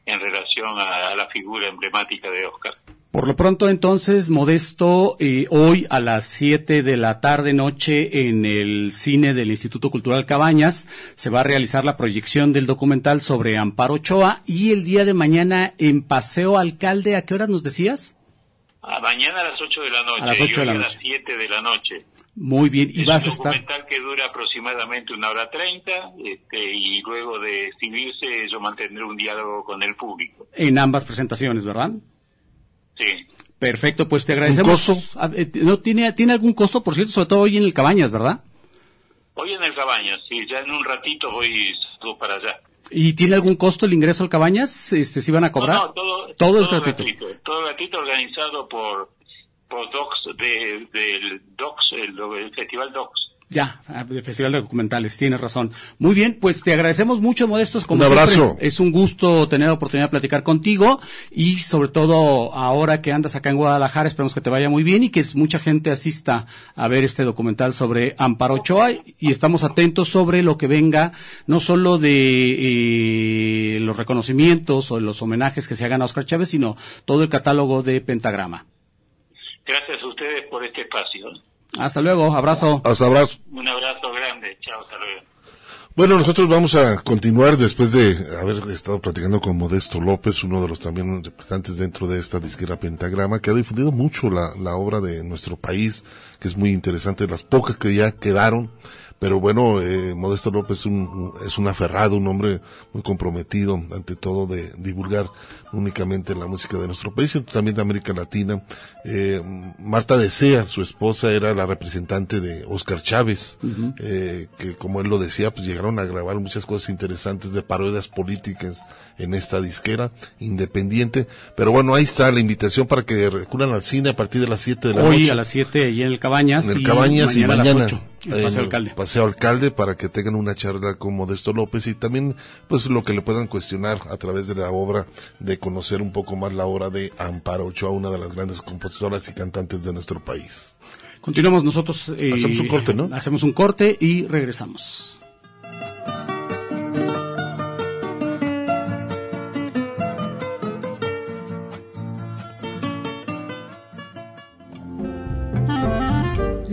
en relación a, la figura emblemática de Oscar. Por lo pronto, entonces, Modesto, eh, hoy a las 7 de la tarde noche en el cine del Instituto Cultural Cabañas se va a realizar la proyección del documental sobre Amparo Ochoa y el día de mañana en Paseo Alcalde, ¿a qué hora nos decías? A mañana a las 8 de la noche. A las 8 de la noche. A las 7 de la noche. Muy bien, y es vas un a estar. documental que dura aproximadamente una hora treinta, este, y luego de exhibirse yo mantendré un diálogo con el público. En ambas presentaciones, ¿verdad? Sí. Perfecto, pues te agradecemos. ¿Un costo? A- ¿No tiene, tiene algún costo, por cierto, sobre todo hoy en el Cabañas, ¿verdad? Hoy en el Cabañas, sí, ya en un ratito voy para allá. ¿Y tiene algún costo el ingreso al Cabañas? Este, ¿si van a cobrar? No, no, todo, Todo es gratuito. Todo gratuito organizado por, por Docs, de, del Docs, el, el Festival Docs. Ya, ah, el Festival de Documentales, tienes razón. Muy bien, pues te agradecemos mucho, Modestos. Como Un abrazo. siempre, es un gusto tener la oportunidad de platicar contigo y sobre todo ahora que andas acá en Guadalajara, esperemos que te vaya muy bien y que mucha gente asista a ver este documental sobre Amparo Ochoa y estamos atentos sobre lo que venga, no solo de eh, los reconocimientos o los homenajes que se hagan a Oscar Chávez, sino todo el catálogo de Pentagrama. Gracias a ustedes por este espacio. Hasta luego, abrazo. Hasta abrazo. Un abrazo grande. Chao, hasta luego. Bueno, nosotros vamos a continuar después de haber estado platicando con Modesto López, uno de los también representantes dentro de esta disquera Pentagrama, que ha difundido mucho la, la obra de nuestro país, que es muy interesante, las pocas que ya quedaron, pero bueno, eh, Modesto López un, es un aferrado, un hombre muy comprometido ante todo de divulgar únicamente la música de nuestro país, sino también de América Latina. Eh, Marta Desea, su esposa, era la representante de Oscar Chávez, eh, que como él lo decía, pues llegaron a grabar muchas cosas interesantes de parodias políticas en esta disquera independiente. Pero bueno, ahí está la invitación para que recurran al cine a partir de las 7 de la Hoy noche. a las 7 y en el Cabañas. En el Cabañas y mañana, a las 8, en en Paseo el Alcalde. Paseo Alcalde para que tengan una charla con Modesto López y también pues lo que le puedan cuestionar a través de la obra de conocer un poco más la obra de Amparo Ochoa, una de las grandes compositoras y cantantes de nuestro país. Continuamos nosotros. eh, Hacemos un corte, ¿no? Hacemos un corte y regresamos.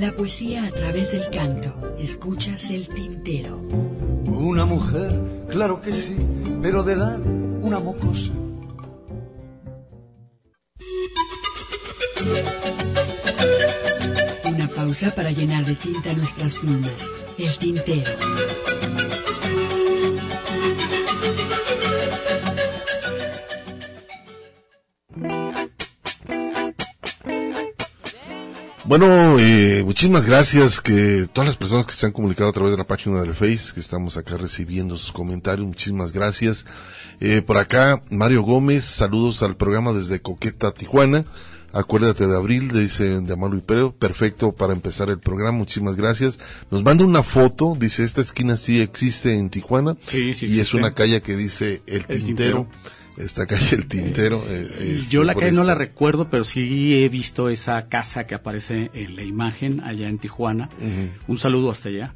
La poesía a través del canto. Escuchas el tintero. Una mujer, claro que sí, pero de edad una mocosa. Una pausa para llenar de tinta nuestras plumas. El tintero. Bueno, eh, muchísimas gracias que todas las personas que se han comunicado a través de la página del Face, que estamos acá recibiendo sus comentarios, muchísimas gracias. Eh, por acá, Mario Gómez, saludos al programa desde Coqueta, Tijuana. Acuérdate de abril, dice de Amaro Pérez, perfecto para empezar el programa, muchísimas gracias. Nos manda una foto, dice, esta esquina sí existe en Tijuana. Sí, sí Y es una calle que dice El, El Tintero. Tintero. Esta calle El Tintero. eh, este, Yo la calle no la recuerdo, pero sí he visto esa casa que aparece en la imagen allá en Tijuana. Un saludo hasta allá.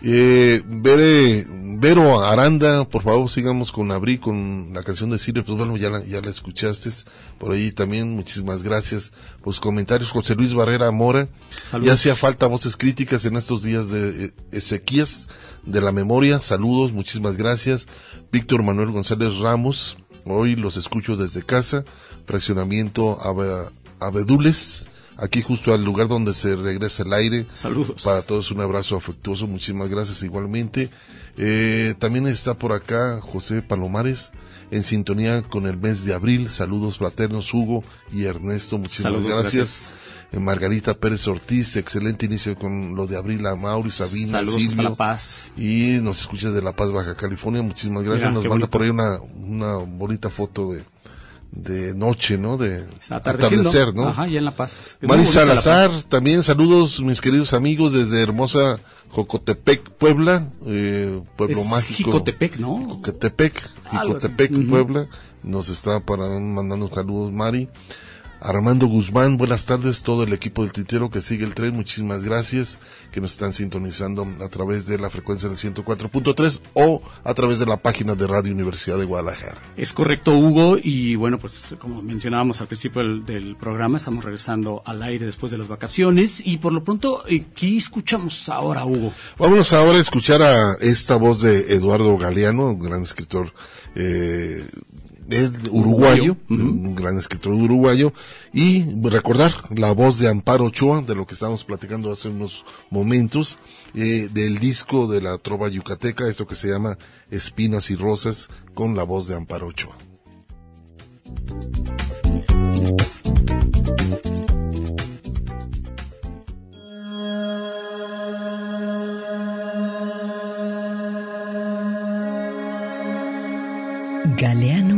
Eh, Bere, Vero Aranda, por favor sigamos con Abrí, con la canción de Silvia, pues bueno, ya la, ya la escuchaste por ahí también, muchísimas gracias por sus comentarios. José Luis Barrera Mora, Saludos. ya hacía falta voces críticas en estos días de eh, Ezequías de la memoria, saludos, muchísimas gracias. Víctor Manuel González Ramos, hoy los escucho desde casa, fraccionamiento Abe- Abedules, aquí justo al lugar donde se regresa el aire. Saludos. Para todos un abrazo afectuoso, muchísimas gracias igualmente. Eh, también está por acá José Palomares, en sintonía con el mes de abril. Saludos fraternos, Hugo y Ernesto, muchísimas Saludos, gracias. gracias. Eh, Margarita Pérez Ortiz, excelente inicio con lo de abril a Mauri, Sabina, Saludos hasta. La Paz. Y nos escucha de La Paz, Baja California, muchísimas gracias. Mira, nos manda bonito. por ahí una, una bonita foto de, de noche, ¿no? De atardecer, ¿no? Ajá, ya en La Paz. Mari Paz. Salazar, también saludos mis queridos amigos desde hermosa Jocotepec, Puebla, eh, pueblo Es mágico. Jicotepec, ¿no? Jicotepec. Jicotepec. Puebla. Nos está para, mandando saludos Mari. Armando Guzmán, buenas tardes, todo el equipo del Tintero que sigue el tren, muchísimas gracias, que nos están sintonizando a través de la frecuencia del 104.3 o a través de la página de Radio Universidad de Guadalajara. Es correcto, Hugo. Y bueno, pues como mencionábamos al principio del, del programa, estamos regresando al aire después de las vacaciones. Y por lo pronto, eh, ¿qué escuchamos ahora, Hugo? Vámonos ahora a escuchar a esta voz de Eduardo Galeano, un gran escritor eh, es uruguayo, un gran escritor uruguayo, y recordar la voz de Amparo Ochoa, de lo que estábamos platicando hace unos momentos, eh, del disco de la trova yucateca, esto que se llama Espinas y Rosas, con la voz de Amparo Ochoa. Galeano lea Galeano.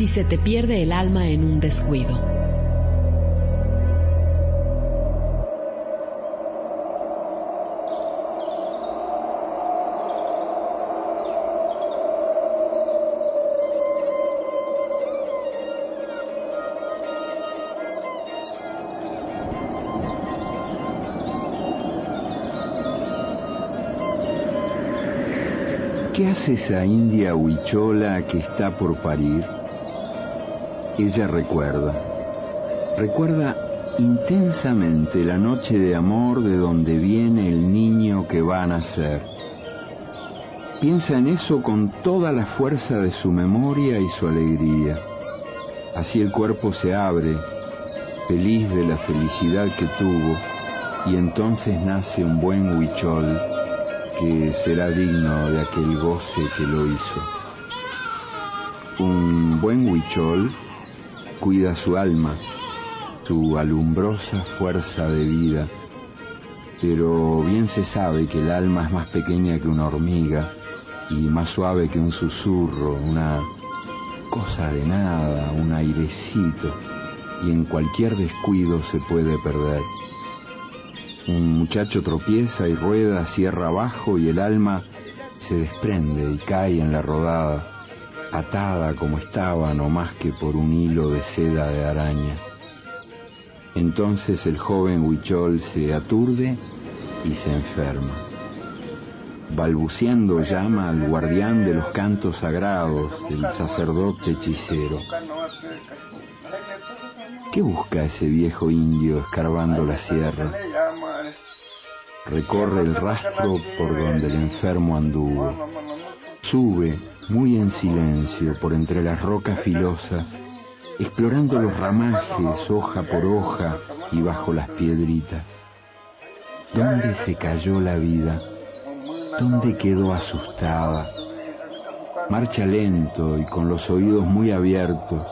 si se te pierde el alma en un descuido. ¿Qué hace esa india huichola que está por parir? Ella recuerda, recuerda intensamente la noche de amor de donde viene el niño que va a nacer. Piensa en eso con toda la fuerza de su memoria y su alegría. Así el cuerpo se abre, feliz de la felicidad que tuvo, y entonces nace un buen huichol que será digno de aquel goce que lo hizo. Un buen huichol cuida su alma, su alumbrosa fuerza de vida, pero bien se sabe que el alma es más pequeña que una hormiga y más suave que un susurro, una cosa de nada, un airecito, y en cualquier descuido se puede perder. Un muchacho tropieza y rueda, cierra abajo y el alma se desprende y cae en la rodada, atada como estaba, no más que por un hilo de seda de araña. Entonces el joven Huichol se aturde y se enferma. Balbuceando llama al guardián de los cantos sagrados, el sacerdote hechicero. ¿Qué busca ese viejo indio escarbando la sierra? Recorre el rastro por donde el enfermo anduvo. Sube, muy en silencio, por entre las rocas filosas, explorando los ramajes, hoja por hoja, y bajo las piedritas. ¿Dónde se cayó la vida? ¿Dónde quedó asustada? Marcha lento y con los oídos muy abiertos,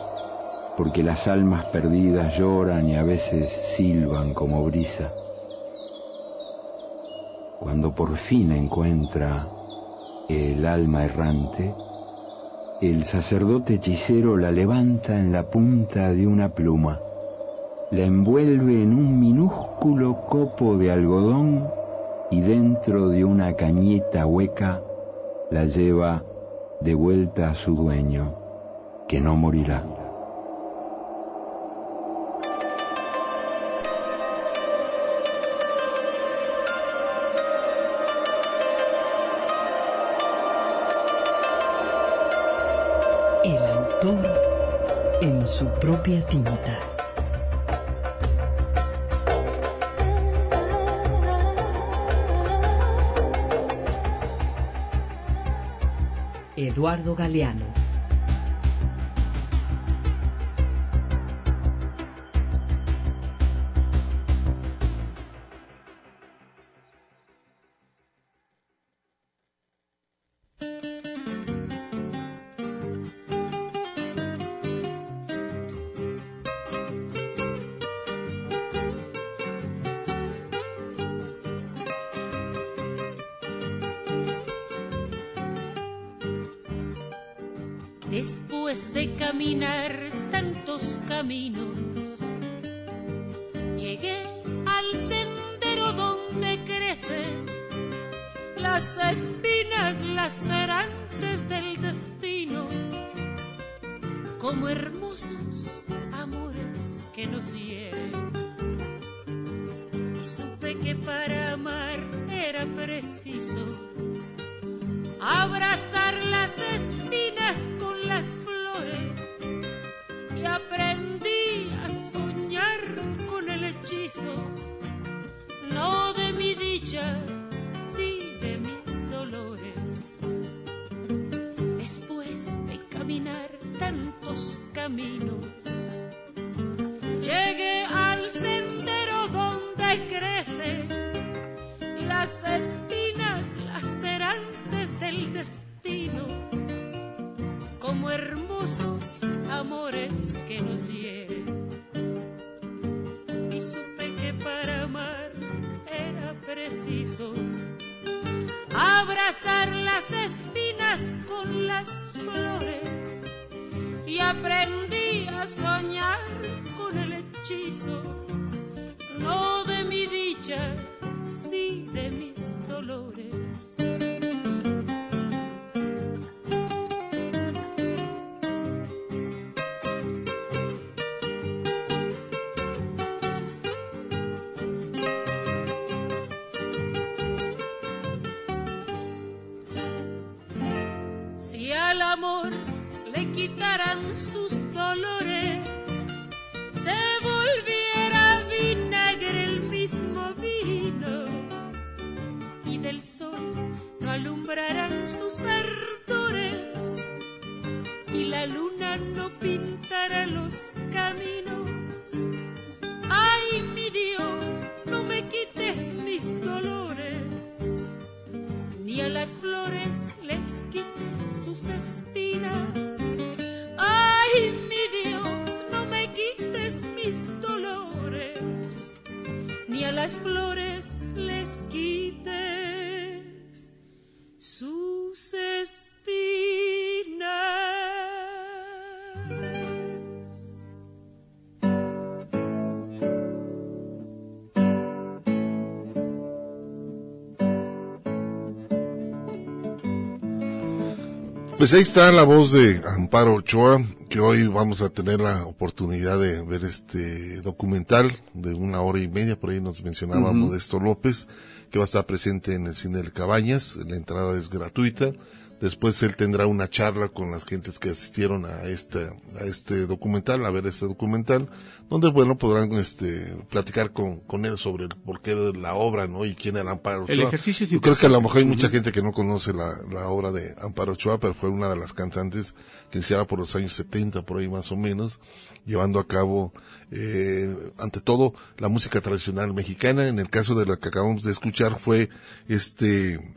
porque las almas perdidas lloran y a veces silban como brisa. Cuando por fin encuentra el alma errante, el sacerdote hechicero la levanta en la punta de una pluma, la envuelve en un minúsculo copo de algodón y dentro de una cañeta hueca la lleva de vuelta a su dueño, que no morirá. En su propia tinta. Eduardo Galeano. Le Pues ahí está la voz de Amparo Ochoa, que hoy vamos a tener la oportunidad de ver este documental de una hora y media, por ahí nos mencionaba. Modesto López, que va a estar presente en el cine del Cabañas, la entrada es gratuita. Después él tendrá una charla con las gentes que asistieron a este, a este documental, a ver este documental, donde bueno podrán este platicar con, con él sobre el porqué de la obra, ¿no? Y quién era Amparo Ochoa. El ejercicio es Yo creo que a lo mejor hay mucha gente que no conoce la, la obra de Amparo Ochoa, pero fue una de las cantantes que iniciara por los años 70, por ahí más o menos, llevando a cabo, eh, ante todo, la música tradicional mexicana. En el caso de la que acabamos de escuchar fue este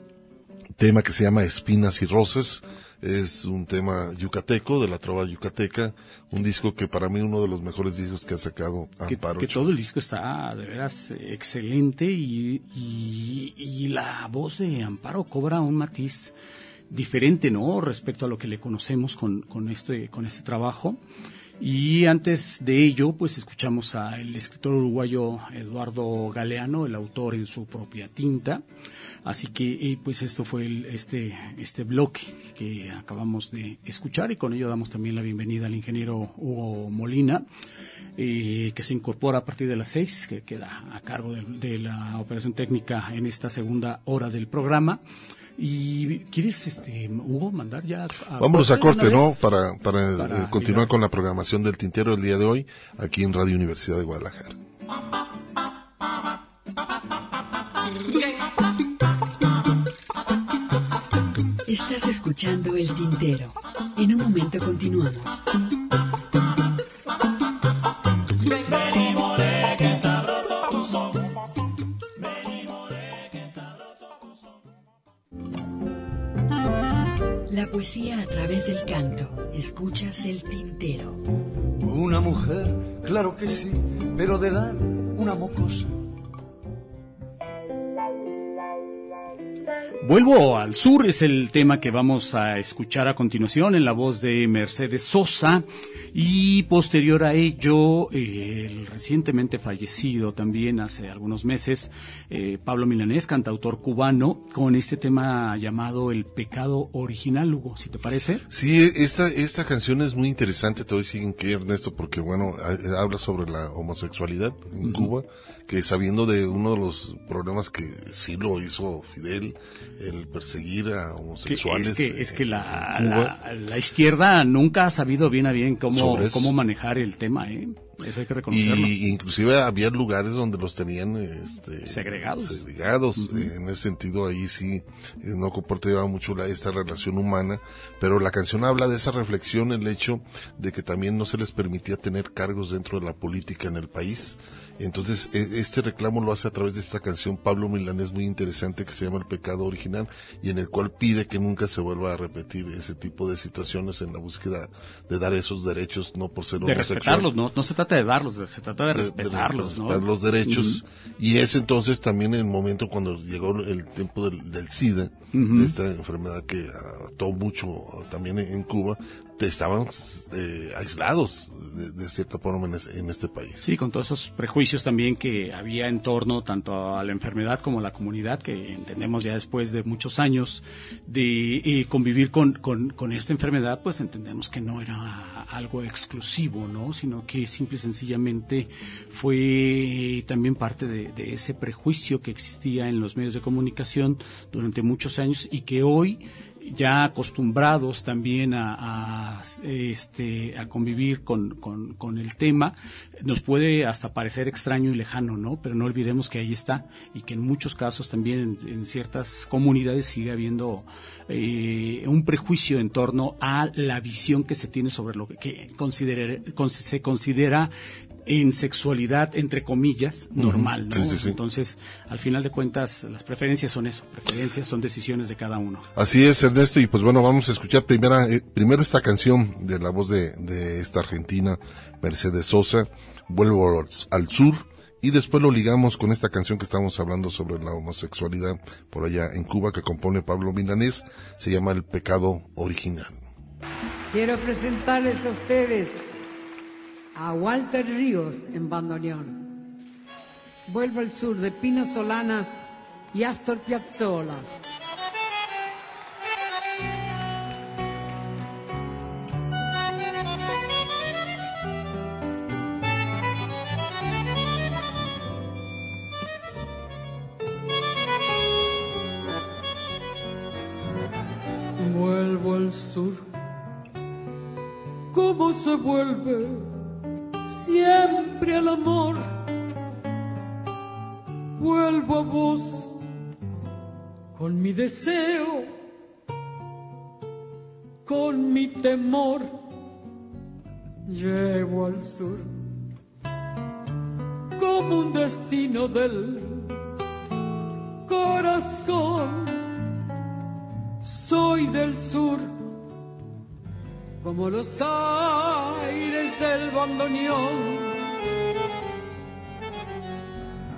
tema que se llama Espinas y Rosas. Es un tema yucateco, de la trova yucateca, un disco que para mí uno de los mejores discos que ha sacado que, Amparo que Ochoa. todo el disco está de veras excelente y, y- y la voz de Amparo cobra un matiz diferente, ¿no? Respecto a lo que le conocemos con, con este, con este trabajo. Y antes de ello, pues escuchamos al escritor uruguayo Eduardo Galeano, el autor en su propia tinta. Así que, eh, pues esto fue el- este, este bloque que acabamos de escuchar y con ello damos también la bienvenida al ingeniero Hugo Molina, eh, que se incorpora a partir de las seis, que queda a cargo de, de la operación técnica en esta segunda hora del programa. Y quieres, este, Hugo, mandar ya a Vámonos a corte, ¿no? Para, para, Para eh, continuar mirar. con la programación del Tintero el día de hoy, aquí en Radio Universidad de Guadalajara. Estás escuchando El Tintero. En un momento continuamos. La poesía a través del canto. Escuchas El Tintero. Una mujer, claro que sí, pero de edad una mocosa. Vuelvo al sur es el tema que vamos a escuchar a continuación en la voz de Mercedes Sosa y posterior a ello eh, el recientemente fallecido también hace algunos meses eh, Pablo Milanés, cantautor cubano, con este tema llamado El pecado original, Hugo, si te parece. Sí, esta, esta canción es muy interesante, te voy a decir en qué, Ernesto, porque bueno, ha- habla sobre la homosexualidad en. Cuba, que sabiendo de uno de los problemas que sí lo hizo Fidel, el perseguir a Que homosexuales. es que, es que la, Cuba. la, la izquierda nunca ha sabido bien a bien cómo, cómo manejar el tema, ¿eh? Eso hay que reconocerlo. Y inclusive había lugares donde los tenían este, Segregados. segregados. Eh, En ese sentido ahí sí eh, no comportaba mucho la, esta relación humana, pero la canción habla de esa reflexión, el hecho de que también no se les permitía tener cargos dentro de la política en el país. Entonces e- este reclamo lo hace a través de esta canción Pablo Milanés muy interesante que se llama El pecado original y en el cual pide que nunca se vuelva a repetir ese tipo de situaciones en la búsqueda de dar esos derechos no por ser de homosexual respetarlos, no, no se trata de darlos, se trata de de- de respetarlos, ¿no? respetar los derechos. Y es entonces también el momento cuando llegó el tiempo del, del SIDA, de esta enfermedad que ató mucho también en, Cuba, estaban eh, aislados de, de cierta forma en, en este país. Sí, con todos esos prejuicios también que había en torno tanto a la enfermedad como a la comunidad, que entendemos ya después de muchos años de convivir con, con, con esta enfermedad, pues entendemos que no era algo exclusivo, ¿no? Sino que simple y sencillamente fue también parte de ese prejuicio que existía en los medios de comunicación durante muchos años y que hoy ya acostumbrados también a, este, a convivir con, con, el tema, nos puede hasta parecer extraño y lejano, ¿no? Pero no olvidemos que ahí está y que en muchos casos también en, ciertas comunidades sigue habiendo eh, un prejuicio en torno a la visión que se tiene sobre lo que, que se considera en sexualidad, entre comillas, normal. ¿no? Entonces, al final de cuentas, las preferencias son eso, preferencias son decisiones de cada uno. Así es, Ernesto, y pues bueno, vamos a escuchar primera, eh, primero esta canción de la voz de, de esta argentina, Mercedes Sosa, Vuelvo al Sur, y después lo ligamos con esta canción que estamos hablando sobre la homosexualidad por allá en Cuba, que compone Pablo Milanés, se llama El Pecado Original. Quiero presentarles a ustedes a Walter Ríos en bandoneón. Vuelvo al sur de Pino Solanas y Astor Piazzolla. Vuelvo al sur. ¿Cómo se vuelve? Siempre al amor. Vuelvo a vos con mi deseo, con mi temor. Llevo al sur como un destino del corazón. Soy del sur como los aires del bandoneón.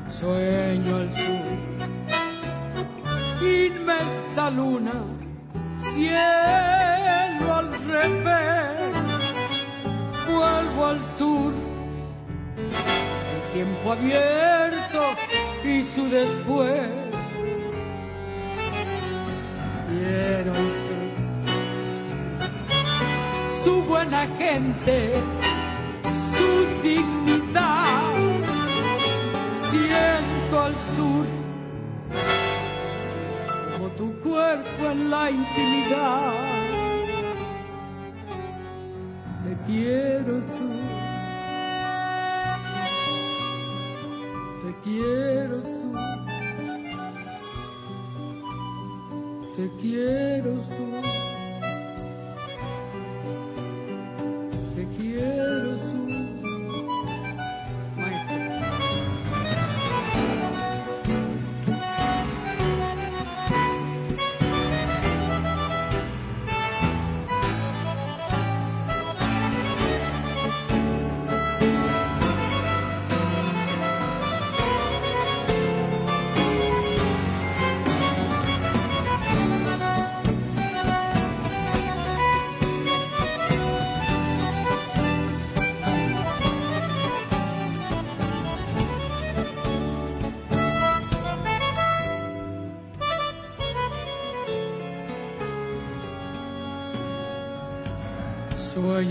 Sueño al sur, inmensa luna, cielo al revés, vuelvo al sur, el tiempo abierto y su después. Buena gente, su dignidad. Siento al sur como tu cuerpo en la intimidad. Te quiero sur,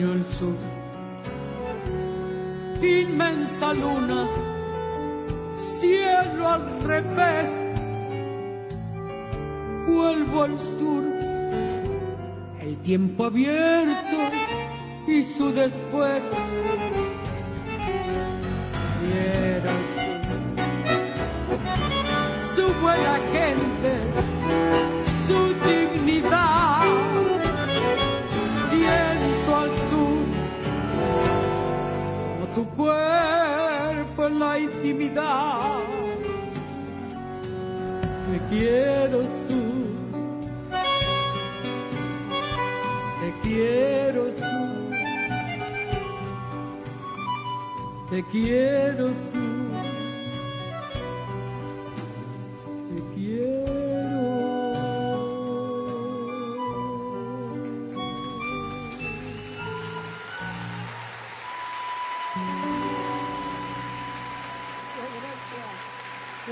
sueño el sur. Inmensa luna, cielo al revés. Vuelvo al sur, el tiempo abierto y su después.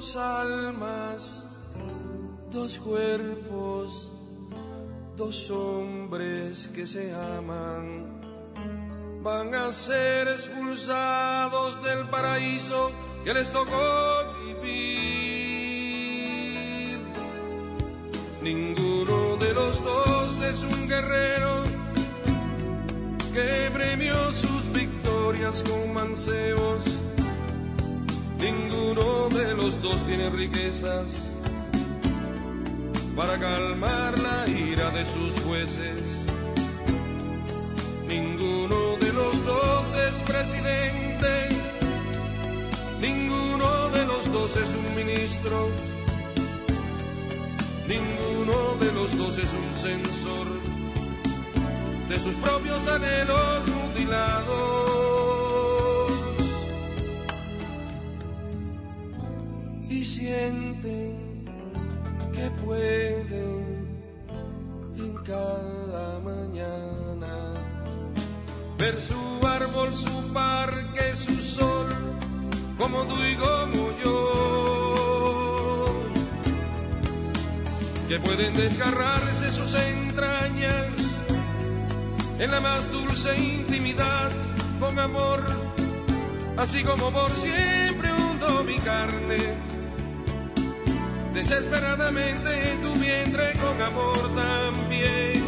Dos almas, dos cuerpos, dos hombres que se aman, van a ser expulsados del paraíso que les tocó vivir. Ninguno de los dos es un guerrero que premió sus victorias con mancebos. Ninguno de los dos tiene riquezas para calmar la ira de sus jueces. Ninguno de los dos es presidente, ninguno de los dos es un ministro, ninguno de los dos es un censor de sus propios anhelos mutilados. Sienten que pueden en cada mañana ver su árbol, su parque, su sol, como tú y como yo. Que pueden desgarrarse sus entrañas en la más dulce intimidad, con amor, así como por siempre hundo mi carne, desesperadamente en tu vientre con amor también.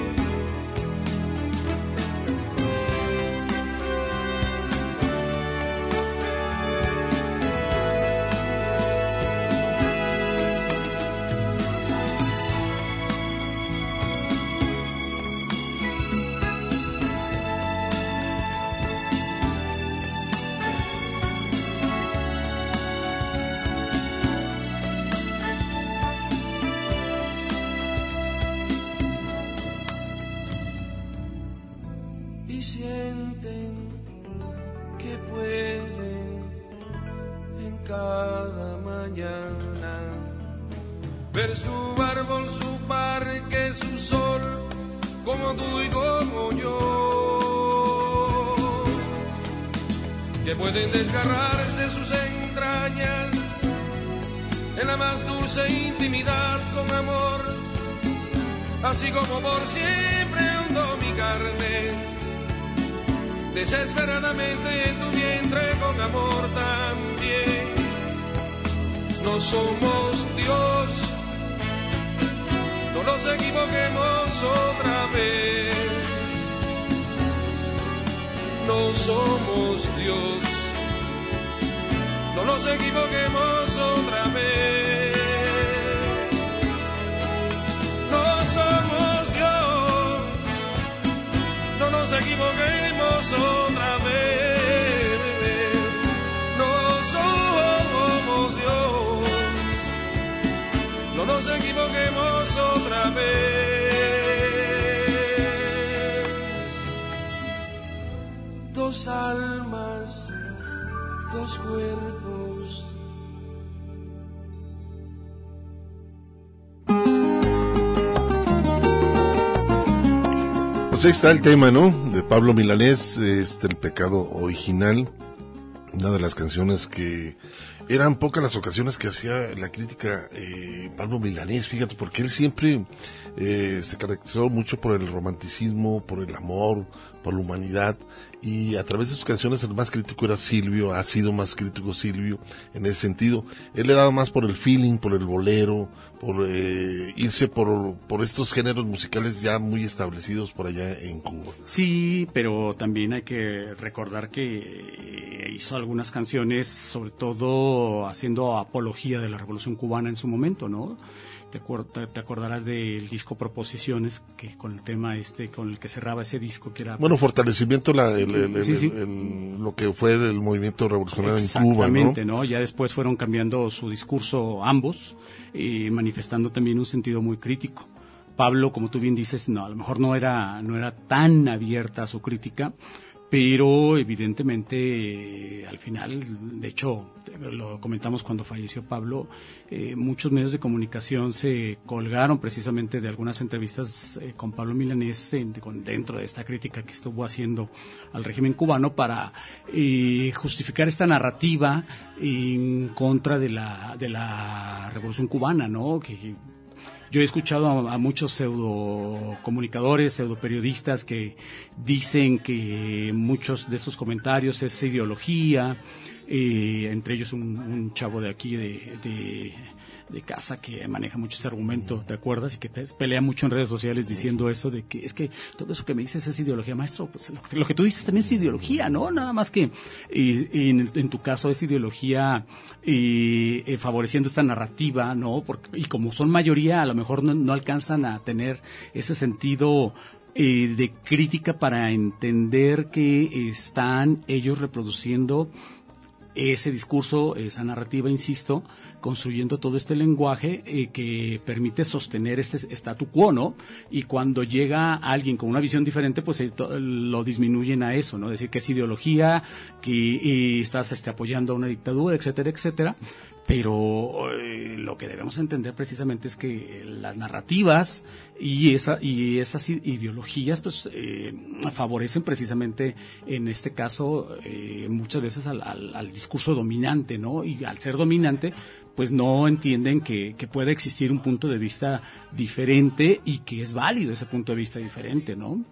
Así como por siempre hundo mi carne desesperadamente en tu vientre con amor también. No somos Dios, no nos equivoquemos otra vez. No somos Dios, no nos equivoquemos otra vez. Nos equivoquemos otra vez. No somos Dios, no nos equivoquemos otra vez. Dos almas, dos cuerpos. Pues ahí está el tema, ¿no? De Pablo Milanés, este, el pecado original. Una de las canciones que eran pocas las ocasiones que hacía la crítica eh, Pablo Milanés, fíjate, porque él siempre eh, se caracterizó mucho por el romanticismo, por el amor, por la humanidad, y a través de sus canciones el más crítico era Silvio, ha sido más crítico Silvio en ese sentido. Él le daba más por el feeling, por el bolero, por eh, irse por, por estos géneros musicales ya muy establecidos por allá en Cuba. Sí, pero también hay que recordar que eh, hizo algunas canciones, sobre todo haciendo apología de la Revolución Cubana en su momento, ¿no? Te, te acordarás del disco Proposiciones, que con el tema este, con el que cerraba ese disco, que era... Bueno, fortalecimiento, la, el- el- el- Sí, sí. el- lo que fue el movimiento revolucionario en Cuba, ¿no? Exactamente, ¿no? Ya después fueron cambiando su discurso ambos y manifestando también un sentido muy crítico. Pablo, como tú bien dices, no, a lo mejor no era, no era tan abierta a su crítica, pero evidentemente al final, de hecho, lo comentamos cuando falleció Pablo, eh, muchos medios de comunicación se colgaron precisamente de algunas entrevistas eh, con Pablo Milanés dentro de esta crítica que estuvo haciendo al régimen cubano para eh, justificar esta narrativa en contra de la, de la revolución cubana, ¿no? Que, yo he escuchado a, muchos pseudo comunicadores, pseudo periodistas que dicen que muchos de estos comentarios es ideología, eh, entre ellos un, chavo de aquí de casa que maneja mucho ese argumento, ¿te acuerdas? Y que pelea mucho en redes sociales diciendo eso de que es que todo eso que me dices es ideología, maestro, pues lo, que tú dices también es ideología, ¿no? Nada más que y, en, tu caso es ideología y, eh, favoreciendo esta narrativa, ¿no? Porque, y como son mayoría, a lo mejor no, alcanzan a tener ese sentido eh, de crítica para entender que están ellos reproduciendo ese discurso, esa narrativa, insisto, construyendo todo este lenguaje eh, que permite sostener este statu quo, ¿no? Y cuando llega alguien con una visión diferente, pues eh, lo disminuyen a eso, ¿no? Decir que es ideología, que estás este, apoyando a una dictadura, etcétera, etcétera. Pero eh, lo que debemos entender precisamente es que las narrativas y, esa, y esas ideologías pues eh, favorecen precisamente en este caso eh, muchas veces al, al, discurso dominante, ¿no? Y al ser dominante pues no entienden que, que puede existir un punto de vista diferente y que es válido ese punto de vista diferente, ¿no?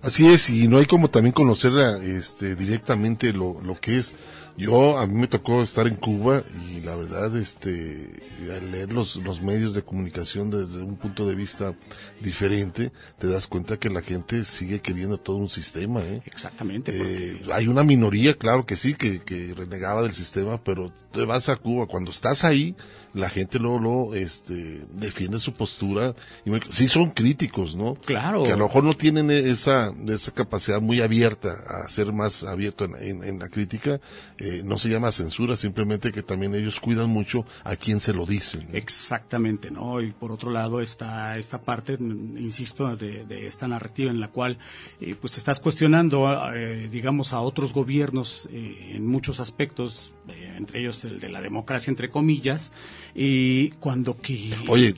Así es, y no hay como también conocer este, directamente lo, lo que es yo, a mí me tocó estar en Cuba y la verdad, este, al leer los, los medios de comunicación desde un punto de vista diferente, te das cuenta que la gente sigue queriendo todo un sistema, ¿eh? Exactamente. Eh, hay una minoría, claro que sí, que, que renegaba del sistema, pero te vas a Cuba, cuando estás ahí, free la gente luego, lo este, defiende su postura. Y sí son críticos, ¿no? Claro. Que a lo mejor no tienen esa, esa capacidad muy abierta a ser más abierto en, en, la crítica. Eh, no se llama censura, simplemente que también ellos cuidan mucho a quien se lo dicen. Exactamente, ¿no? Y por otro lado está esta parte, insisto, de, de esta narrativa en la cual eh, pues estás cuestionando, eh, digamos, a otros gobiernos eh, en muchos aspectos, eh, entre ellos el de la democracia, entre comillas, y cuando que... Oye,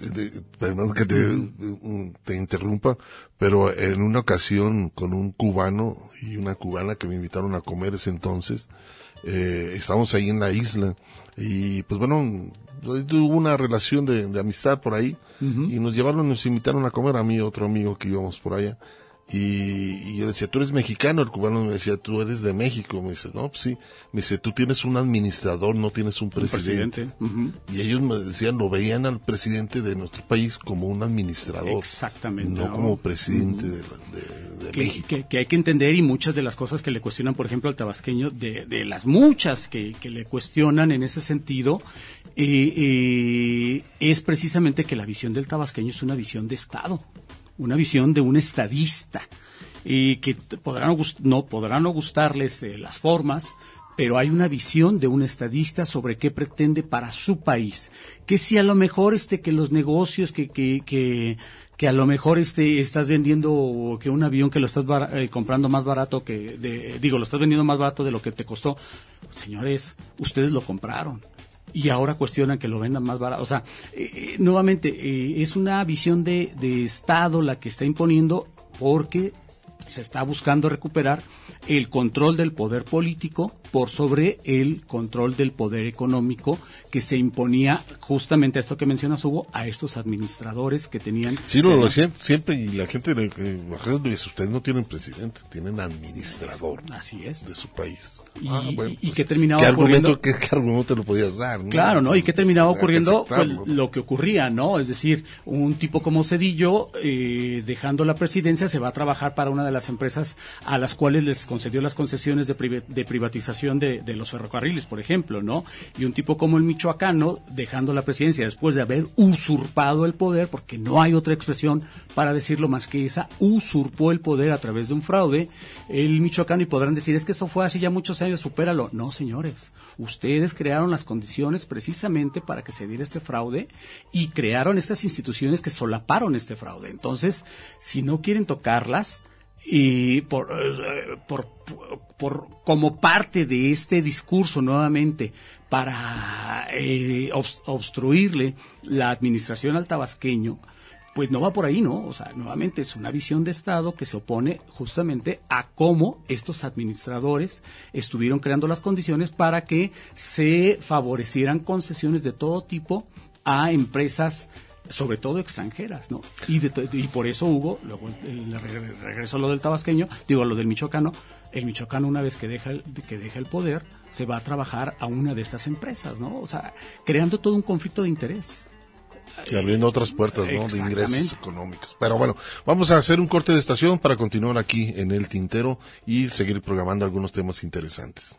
perdón que te, interrumpa, pero en una ocasión con un cubano y una cubana que me invitaron a comer ese entonces, eh, estábamos ahí en la isla y pues bueno, hubo una relación de, amistad por ahí y nos llevaron, nos invitaron a comer a mí otro amigo que íbamos por allá y, yo decía, tú eres mexicano, el cubano me decía, tú eres de México, me dice, no, pues sí, me dice, tú tienes un administrador, no tienes un presidente. Y ellos me decían, lo veían al presidente de nuestro país como un administrador. Exactamente. No, como presidente de, México. Que, hay que entender y muchas de las cosas que le cuestionan, por ejemplo, al tabasqueño, de, de las muchas que, que, le cuestionan en ese sentido, eh, eh, es precisamente que la visión del tabasqueño es una visión de Estado una visión de un estadista y que podrán no podrán no gustarles eh, las formas, pero hay una visión de un estadista sobre qué pretende para su país. Que si a lo mejor este que los negocios que que, que que a lo mejor este estás vendiendo que un avión que lo estás eh, comprando más barato que de, digo lo estás vendiendo más barato de lo que te costó señores ustedes lo compraron y ahora cuestionan que lo vendan más barato. O sea, eh, eh, nuevamente, eh, es una visión de, de Estado la que está imponiendo porque se está buscando recuperar el control del poder político por sobre el control del poder económico que se imponía justamente a esto que mencionas Hugo, a estos administradores que tenían... Sí, lo, lo siempre y la gente dice, ustedes no tienen presidente, tienen administrador. Así es. De su país. Y, ah, bueno, y, pues, terminaba ¿qué argumento, ¿qué, argumento te lo podías dar? Claro, ¿no? Y qué terminaba ocurriendo pues, lo que ocurría, ¿no? Es decir, un tipo como Cedillo, eh, dejando la presidencia, se va a trabajar para una de las empresas a las cuales les concedió las concesiones de, privatización de, los ferrocarriles, por ejemplo, ¿no? Y un tipo como el michoacano, dejando la presidencia después de haber usurpado el poder, porque no hay otra expresión para decirlo más que esa, usurpó el poder a través de un fraude, el michoacano, y podrán decir, es que eso fue hace ya muchos años, supéralo. No, señores, ustedes crearon las condiciones precisamente para que se diera este fraude y crearon estas instituciones que solaparon este fraude. Entonces, si no quieren tocarlas, y por, eh, por, por, como parte de este discurso nuevamente para eh, obstruirle la administración al tabasqueño, pues no va por ahí, ¿no? O sea, nuevamente es una visión de Estado que se opone justamente a cómo estos administradores estuvieron creando las condiciones para que se favorecieran concesiones de todo tipo a empresas sobre todo extranjeras, ¿no? Y, y por eso Hugo, luego el, regreso a lo del tabasqueño, digo lo del michoacano, el michoacano una vez que deja el, que deja el poder, se va a trabajar a una de estas empresas, ¿no? O sea, creando todo un conflicto de interés. Y abriendo otras puertas, ¿no? De ingresos económicos. Pero bueno, vamos a hacer un corte de estación para continuar aquí en el tintero y seguir programando algunos temas interesantes.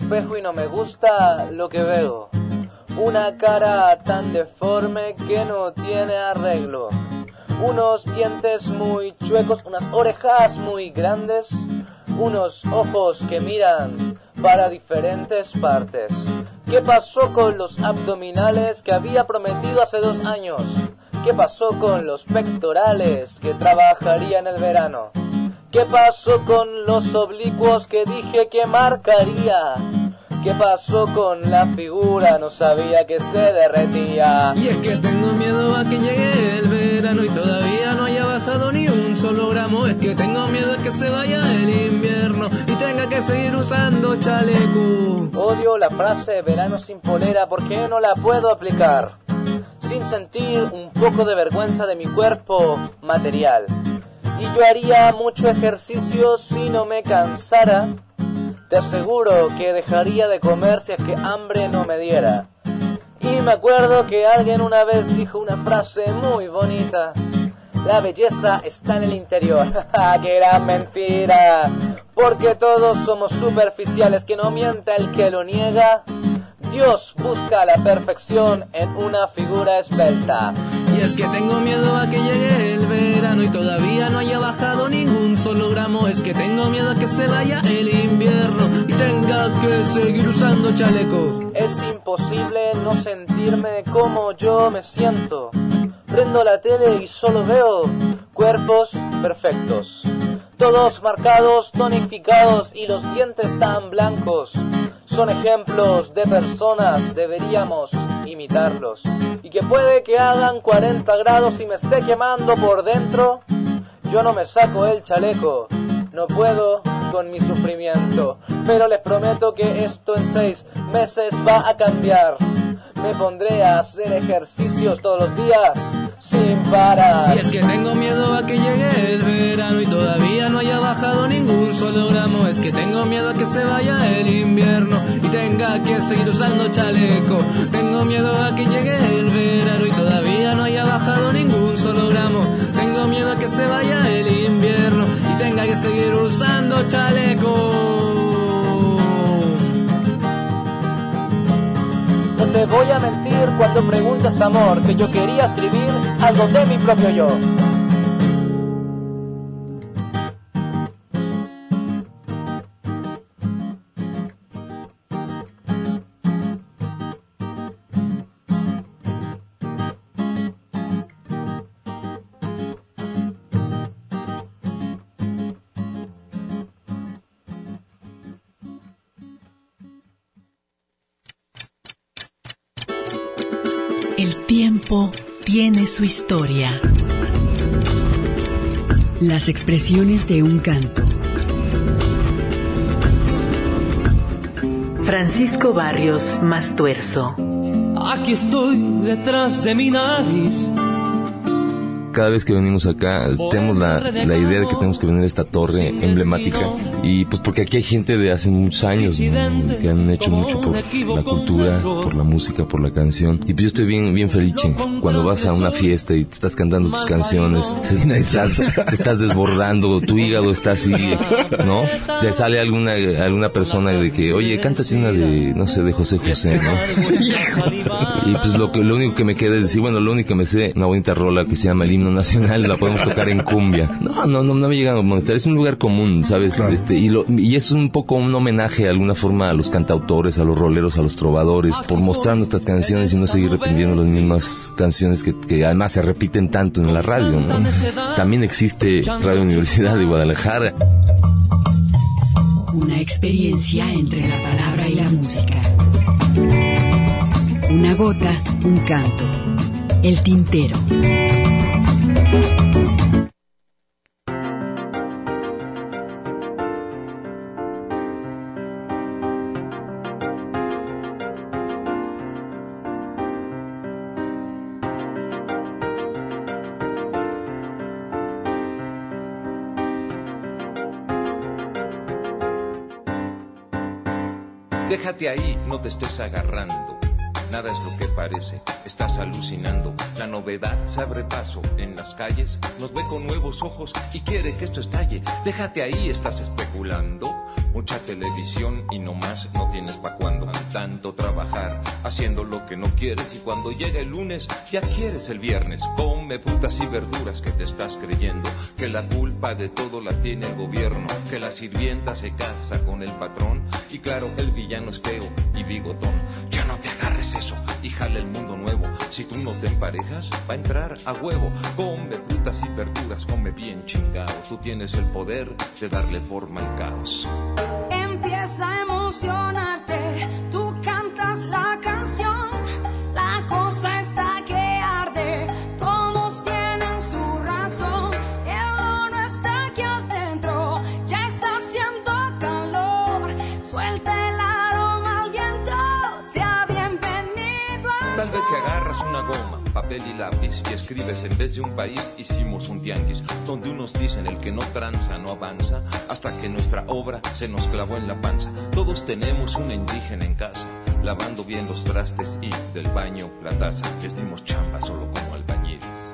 Espejo y no me gusta lo que veo. Una cara tan deforme que no tiene arreglo. Unos dientes muy chuecos, unas orejas muy grandes, unos ojos que miran para diferentes partes. ¿Qué pasó con los abdominales que había prometido hace dos años? ¿Qué pasó con los pectorales que trabajaría en el verano? ¿Qué pasó con los oblicuos que dije que marcaría? ¿Qué pasó con la figura? No sabía que se derretía. Y es que tengo miedo a que llegue el verano y todavía no haya bajado ni un solo gramo. Es que tengo miedo a que se vaya el invierno y tenga que seguir usando chaleco. Odio la frase verano sin polera porque no la puedo aplicar sin sentir un poco de vergüenza de mi cuerpo material y yo haría mucho ejercicio si no me cansara. Te aseguro que dejaría de comer si es que hambre no me diera. Y me acuerdo que alguien una vez dijo una frase muy bonita. La belleza está en el interior. ¡Qué gran mentira! Porque todos somos superficiales, que no mienta el que lo niega. Dios busca la perfección en una figura esbelta. Y es que tengo miedo a que llegue el verano y todavía no haya bajado ningún solo gramo. Es que tengo miedo a que se vaya el invierno y tenga que seguir usando chaleco. Es imposible no sentirme como yo me siento. Prendo la tele y solo veo cuerpos perfectos. Todos marcados, tonificados y los dientes tan blancos son ejemplos de personas, deberíamos imitarlos. Y que puede que hagan 40 grados y me esté quemando por dentro, yo no me saco el chaleco, no puedo con mi sufrimiento, pero les prometo que esto en seis meses va a cambiar. Me pondré a hacer ejercicios todos los días sin parar. Y es que tengo miedo a que llegue el verano y todavía no haya bajado ningún solo gramo. Es que tengo miedo a que se vaya el invierno y tenga que seguir usando chaleco. Tengo miedo a que llegue el verano y todavía no haya bajado ningún solo gramo. Tengo miedo a que se vaya el invierno y tenga que seguir usando chaleco. Te voy a mentir cuando preguntas amor, que yo quería escribir algo de mi propio yo. Tiene su historia. Las expresiones de un canto. Francisco Barrios Mastuerzo. Aquí estoy detrás de mi nariz, cada vez que venimos acá tenemos la, la idea de que tenemos que venir a esta torre emblemática y pues porque aquí hay gente de hace muchos años ¿no? que han hecho mucho por la cultura, por la música, por la canción y pues yo estoy bien bien feliz cuando vas a una fiesta y te estás cantando tus canciones, estás, te estás desbordando, tu hígado está así, ¿no? Te sale alguna alguna persona de que, oye, cántate una de, no sé, de José José, ¿no? Y pues lo que lo único que me queda es decir, bueno, lo único que me sé, una bonita rola que se llama el himno nacional, la podemos tocar en cumbia. No, no, no, no me llegan a molestar, es un lugar común, ¿sabes? Este, y, lo, y es un poco un homenaje de alguna forma a los cantautores, a los roleros, a los trovadores, por mostrar nuestras canciones y no seguir repitiendo las mismas canciones que, que además se repiten tanto en la radio, ¿no? También existe Radio Universidad de Guadalajara. Una experiencia entre la palabra y la música. Una gota, un canto. El tintero. Déjate ahí, no te estés agarrando. Nada es lo que parece, estás alucinando. La novedad se abre paso en las calles, nos ve con nuevos ojos y quiere que esto estalle. Déjate ahí, estás especulando. Mucha televisión y no más, no tienes pa' cuando. Tanto trabajar, haciendo lo que no quieres y cuando llega el lunes ya quieres el viernes. Come frutas y verduras que te estás creyendo. Que la culpa de todo la tiene el gobierno. Que la sirvienta se casa con el patrón. Y claro, el villano es feo bigotón. Ya no te agarres eso y jale el mundo nuevo. Si tú no te emparejas, va a entrar a huevo. Come frutas y verduras, come bien chingado. Tú tienes el poder de darle forma al caos. Empieza a emocionarte, tú cantas la papel y lápiz y escribes en vez de un país hicimos un tianguis, donde unos dicen el que no tranza no avanza, hasta que nuestra obra se nos clavó en la panza. Todos tenemos una indígena en casa, lavando bien los trastes y del baño la taza. Les dimos chamba solo como albañiles.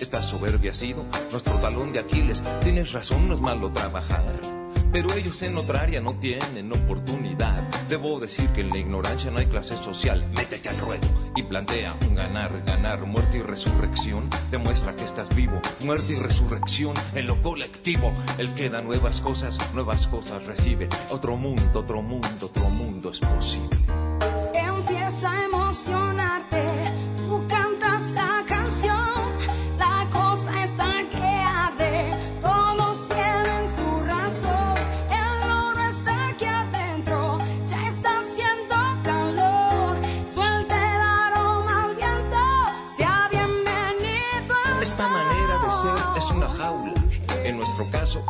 Esta soberbia ha sido nuestro talón de Aquiles. Tienes razón, no es malo trabajar. Pero ellos en otra área no tienen oportunidad. Debo decir que en la ignorancia no hay clase social. Métete al ruedo y plantea un ganar, ganar, muerte y resurrección. Demuestra que estás vivo, muerte y resurrección en lo colectivo. El que da nuevas cosas, nuevas cosas recibe. Otro mundo, otro mundo, otro mundo es posible. Empieza a emocionarte,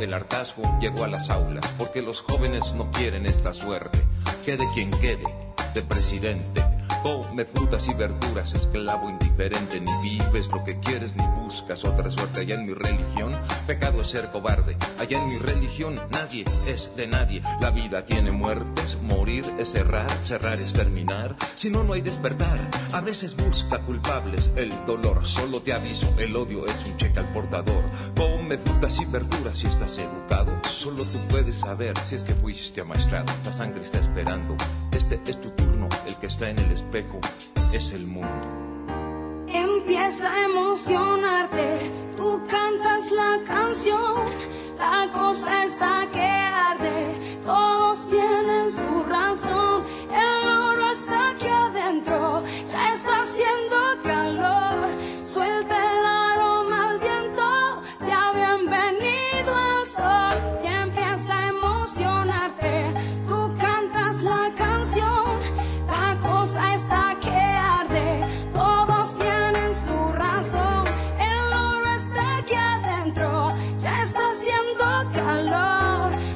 el hartazgo llegó a las aulas, porque los jóvenes no quieren esta suerte. Quede quien quede, de presidente. Come frutas y verduras, esclavo indiferente. Ni vives lo que quieres, ni buscas otra suerte. Allá en mi religión, pecado es ser cobarde. Allá en mi religión, nadie es de nadie. La vida tiene muertes, morir es cerrar, cerrar es terminar. Si no, no hay despertar. A veces busca culpables el dolor. Solo te aviso, el odio es un cheque al portador. Come frutas y verduras si estás educado. Solo tú puedes saber si es que fuiste amaestrado. La sangre está esperando. Este es tu turno, que está en el espejo es el mundo. Empieza a emocionarte, tú cantas la canción, la cosa está que arde, todos tienen su razón, el oro está aquí adentro, ya está haciendo calor, suelta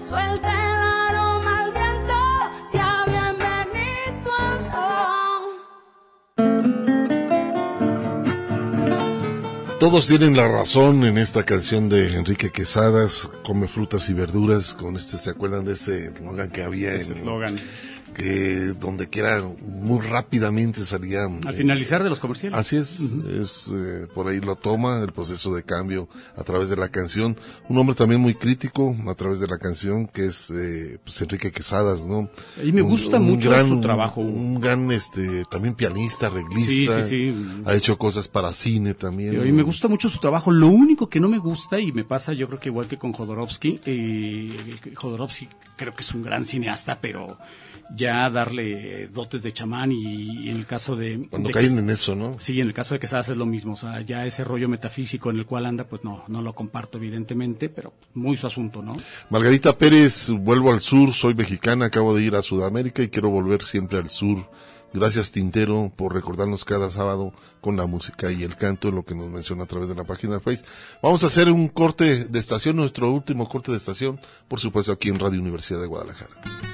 suelta el aroma al viento, sea bienvenido. Todos tienen la razón en esta canción de Enrique Quesadas, come frutas y verduras, con este, ¿se acuerdan de ese eslogan que había? Ese eslogan. En que donde quiera muy rápidamente salía. Al finalizar de los comerciales. Así es, es eh, por ahí lo toma el proceso de cambio a través de la canción. Un hombre también muy crítico a través de la canción que es eh, pues Enrique Quesadas, ¿no? Y me gusta mucho su trabajo. Un gran, este, también pianista, reglista. Sí, sí, sí. Ha hecho cosas para cine también. Y me gusta mucho su trabajo. Lo único que no me gusta y me pasa, yo creo que igual que con Jodorowsky, eh, Jodorowsky creo que es un gran cineasta, pero ya darle dotes de chamán y, en el caso de... Cuando caen en eso, ¿no? Sí, en el caso de que es lo mismo, o sea, ya ese rollo metafísico en el cual anda, pues no, no lo comparto evidentemente, pero muy su asunto, ¿no? Margarita Pérez, vuelvo al sur, soy mexicana, acabo de ir a Sudamérica y quiero volver siempre al sur. Gracias Tintero por recordarnos cada sábado con la música y el canto, lo que nos menciona a través de la página de Facebook. Vamos a hacer un corte de estación, nuestro último corte de estación, por supuesto aquí en Radio Universidad de Guadalajara.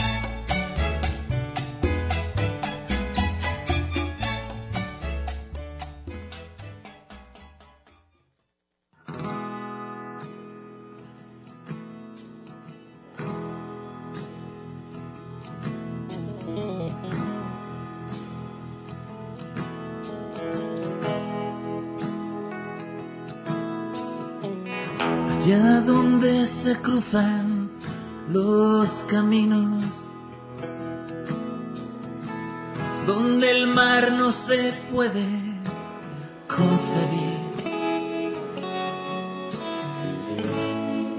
Caminos donde el mar no se puede concebir,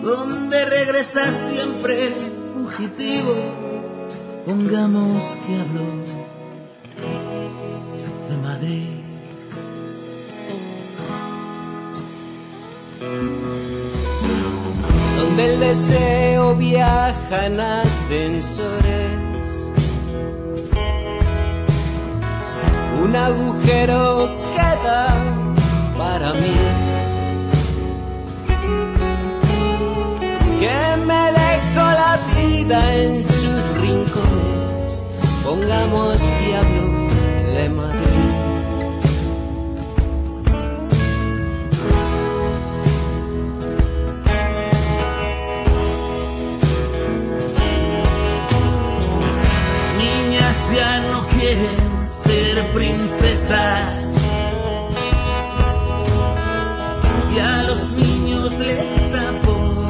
donde regresa siempre fugitivo, pongamos que habló de Madrid. del deseo viajan Un agujero queda para mí. Y a los niños les da por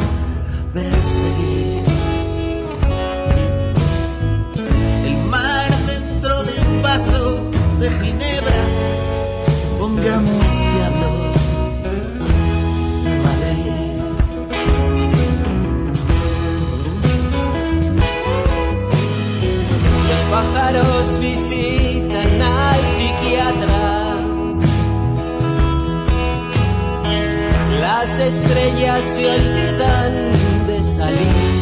perseguir. El mar dentro de un vaso de ginebra, pongamos que habló. pájaros visitan al psiquiatra. Estrellas se olvidan de salir.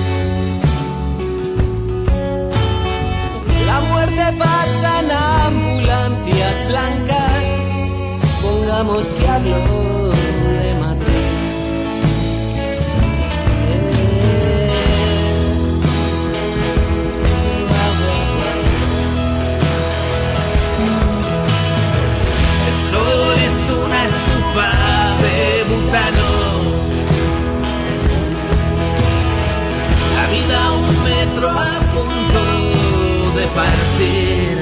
La muerte pasa en ambulancias blancas. Pongamos que habló a punto de partir.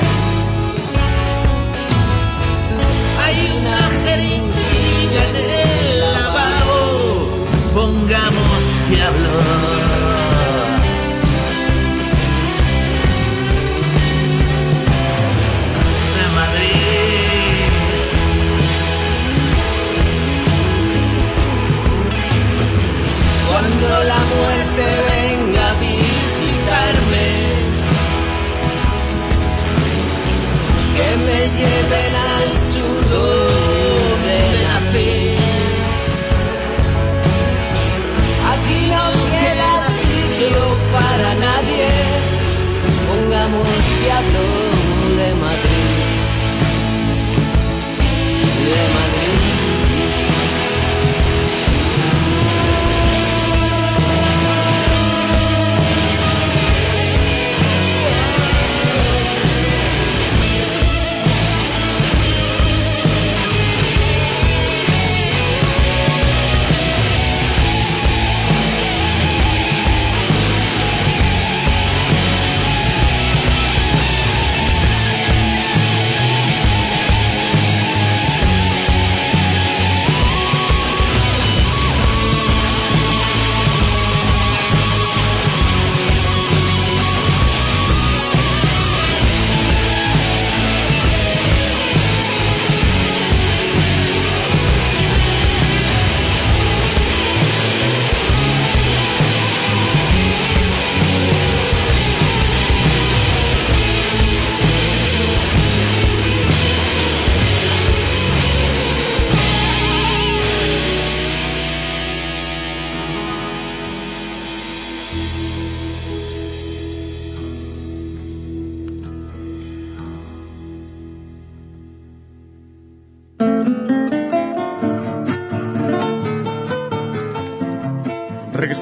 Hay una jeringuilla en el lavabo, pongamos que habló. la muerte me lleven al sudor de la fe. Aquí no queda sitio para nadie, pongamos que hablo de Madrid. De Madrid.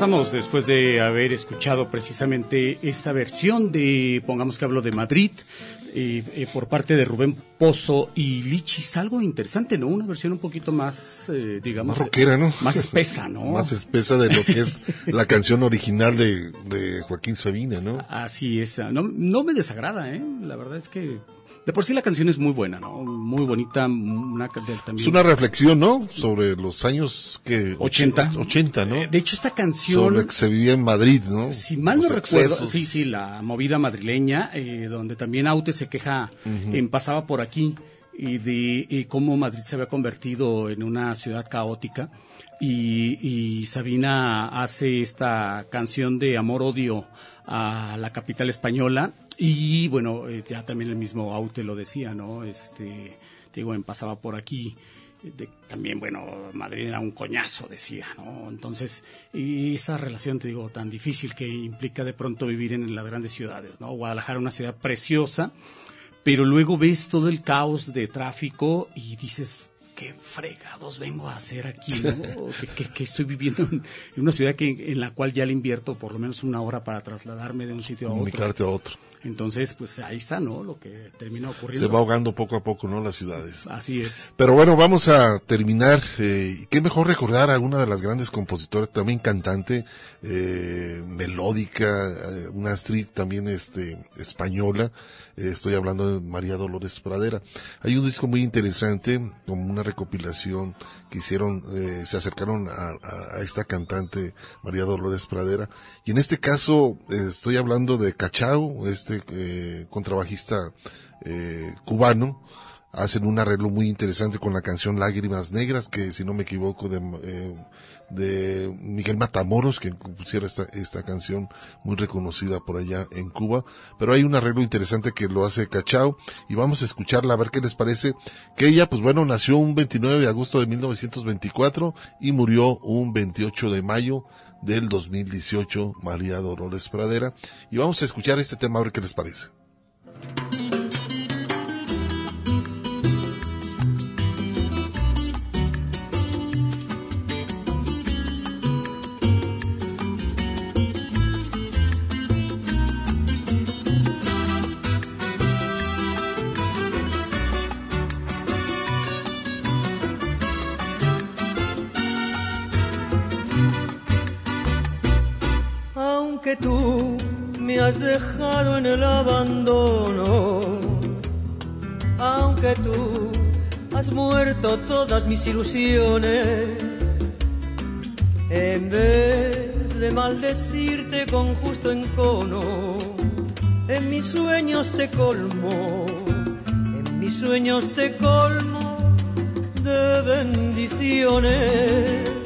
Regresamos después de haber escuchado precisamente esta versión de, pongamos que hablo de Madrid, eh, eh, por parte de Rubén Pozo y Lichis, algo interesante, ¿no? Una versión un poquito más, eh, digamos... Más rockera, ¿no? Más espesa, ¿no? más espesa de lo que es la canción original de, de Joaquín Sabina, ¿no? Así es, no, no me desagrada, ¿eh? La verdad es que de por sí la canción es muy buena, ¿no? Muy bonita. Una, también... Es una reflexión, ¿no? Sobre los años que... 80. 80, ¿no? De hecho, esta canción... Sobre que se vivía en Madrid, ¿no? Si mal no recuerdo, sí, sí, la movida madrileña, eh, donde también Aute se queja, en pasaba por aquí, y de cómo Madrid se había convertido en una ciudad caótica. Y, y Sabina hace esta canción de amor-odio a la capital española y bueno, eh, ya también el mismo Aute lo decía, ¿no? Este, digo, pasaba por aquí. también, bueno, Madrid era un coñazo, decía, ¿no? Entonces, y esa relación, te digo, tan difícil que implica de pronto vivir en las grandes ciudades, ¿no? Guadalajara, una ciudad preciosa, pero luego ves todo el caos de tráfico y dices, qué fregados vengo a hacer aquí, ¿no? que, estoy viviendo en, una ciudad que, en la cual ya le invierto por lo menos una hora para trasladarme de un sitio a otro. Comunicarte a otro. Entonces, pues ahí está, ¿no? Lo que termina ocurriendo. Se va ahogando poco a poco, ¿no? Las ciudades. Así es. Pero bueno, vamos a terminar. Eh, qué mejor recordar a una de las grandes compositoras, también cantante, eh, melódica, eh, una actriz también este, española. Eh, estoy hablando de María Dolores Pradera. Hay un disco muy interesante, como una recopilación que hicieron, eh, se acercaron a, esta cantante María Dolores Pradera. Y en este caso, eh, estoy hablando de Cachao, este eh, contrabajista eh, cubano, hacen un arreglo muy interesante con la canción Lágrimas Negras, que si no me equivoco de, de Miguel Matamoros, que pusiera esta, esta canción muy reconocida por allá en Cuba. Pero hay un arreglo interesante que lo hace Cachao y vamos a escucharla a ver qué les parece. Que ella, pues bueno, nació un 29 de agosto de 1924 y murió un 28 de mayo del 2018, María Dolores Pradera. Y vamos a escuchar este tema a ver qué les parece. Que tú me has dejado en el abandono, aunque tú has muerto todas mis ilusiones, en vez de maldecirte con justo encono, en mis sueños te colmo, en mis sueños te colmo de bendiciones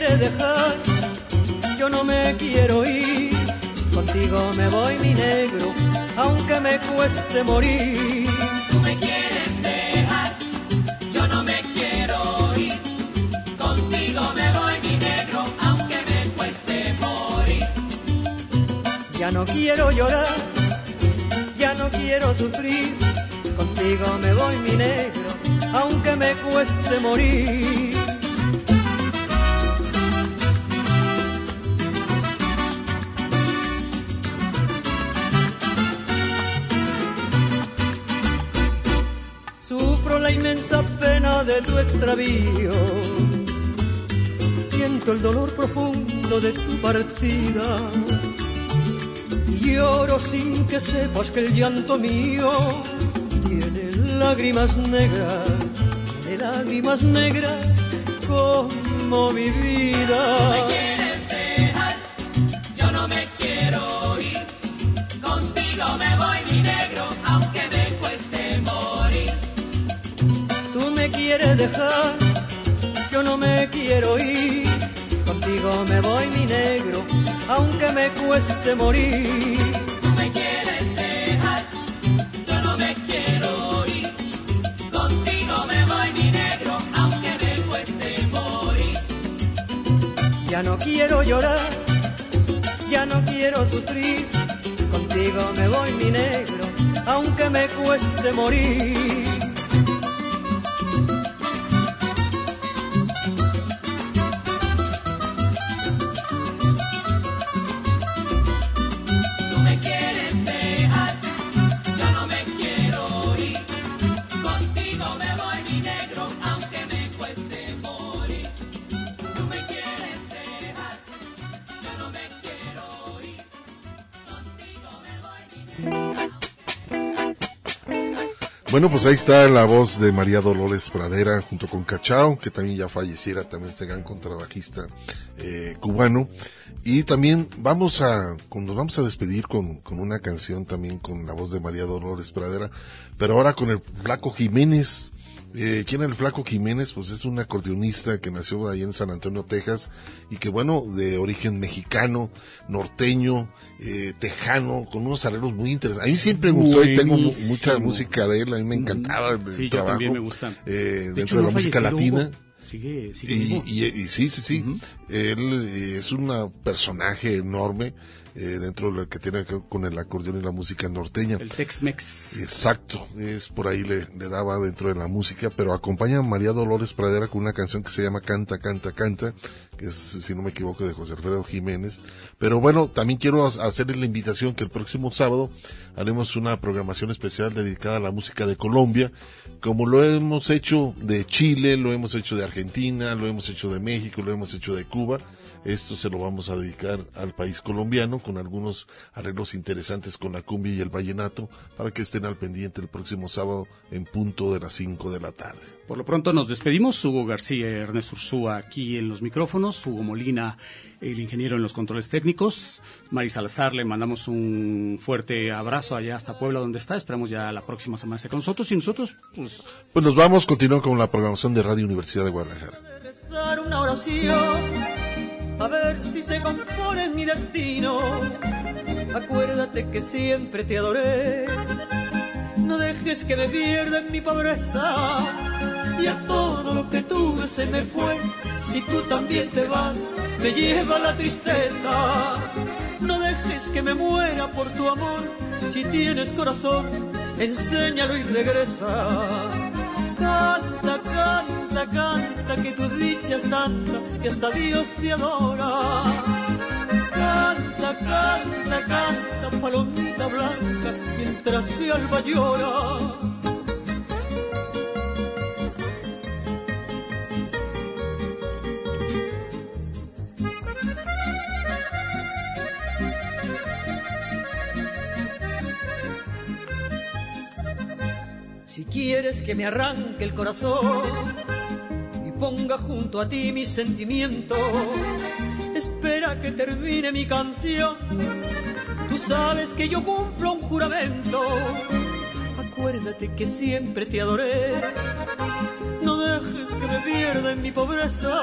Dejar, yo no me quiero ir, contigo me voy mi negro, aunque me cueste morir. Tú me quieres dejar, yo no me quiero ir, contigo me voy mi negro, aunque me cueste morir. Ya no quiero llorar, ya no quiero sufrir, contigo me voy mi negro, aunque me cueste morir. Pena de tu extravío. Siento el dolor profundo de tu partida. Lloro sin que sepas que el llanto mío tiene lágrimas negras, tiene lágrimas negras como mi vida. Dejar, yo no me quiero ir, contigo me voy mi negro, aunque me cueste morir. Tú me quieres dejar, yo no me quiero ir, contigo me voy mi negro, aunque me cueste morir. Ya no quiero llorar, ya no quiero sufrir, contigo me voy mi negro, aunque me cueste morir. Bueno, pues ahí está la voz de María Dolores Pradera junto con Cachao, que también ya falleciera, también este gran contrabajista eh, cubano. Y también vamos a, nos vamos a despedir con, con una canción también con la voz de María Dolores Pradera, pero ahora con el Flaco Jiménez, eh, ¿Quién es el Flaco Jiménez? Pues es un acordeonista que nació ahí en San Antonio, Texas, y que bueno, de origen mexicano, norteño, eh, tejano, con unos arreglos muy interesantes. A mí siempre me gustó y tengo mucha música de él, a mí me encantaba el sí, trabajo. también me gusta. Eh, dentro de la música latina. Sigue, sigue y, y, sí, sí, sí. Él eh, es un personaje enorme eh, dentro de lo que tiene que ver con el acordeón y la música norteña. El Tex-Mex. Exacto, es por ahí le, le, daba dentro de la música, pero acompaña a María Dolores Pradera con una canción que se llama Canta, Canta, Canta, que es, si no me equivoco, de José Alfredo Jiménez. Pero bueno, también quiero hacerles la invitación que el próximo sábado haremos una programación especial dedicada a la música de Colombia, como lo hemos hecho de Chile, lo hemos hecho de Argentina, lo hemos hecho de México, lo hemos hecho de Cuba esto se lo vamos a dedicar al país colombiano con algunos arreglos interesantes con la cumbia y el vallenato para que estén al pendiente el próximo sábado en punto de las 5 de la tarde. Por lo pronto nos despedimos. Hugo García y Ernesto Ursúa aquí en los micrófonos. Hugo Molina, el ingeniero en los controles técnicos. Mari Salazar, le mandamos un fuerte abrazo allá hasta Puebla donde está. Esperamos ya la próxima semana estar con nosotros y nosotros pues... Pues nos vamos, continuamos con la programación de Radio Universidad de Guadalajara a ver si se compone mi destino. Acuérdate que siempre te adoré, no dejes que me pierda en mi pobreza. Y a todo lo que tuve se me fue, si tú también te vas, me lleva la tristeza. No dejes que me muera por tu amor, si tienes corazón, enséñalo y regresa Canta, canta, canta, que tu dicha es tanta que hasta Dios te adora. Canta, canta, canta, palomita blanca, mientras mi alba llora. Quieres que me arranque el corazón y ponga junto a ti mis sentimientos. Espera que termine mi canción. Tú sabes que yo cumplo un juramento. Acuérdate que siempre te adoré. No dejes que me pierda en mi pobreza.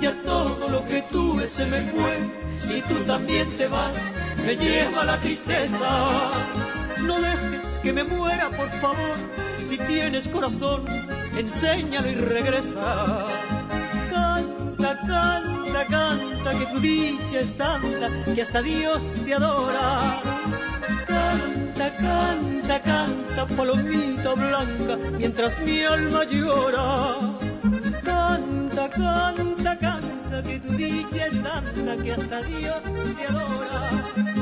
Ya todo lo que tuve se me fue. Si tú también te vas, me lleva la tristeza. No dejes que me muera, por favor. Si tienes corazón, enséñalo y regresa. Canta, canta, canta, que tu dicha es tanta que hasta Dios te adora. Canta, canta, canta, palomita blanca, mientras mi alma llora. Canta, canta, canta, que tu dicha es tanta que hasta Dios te adora.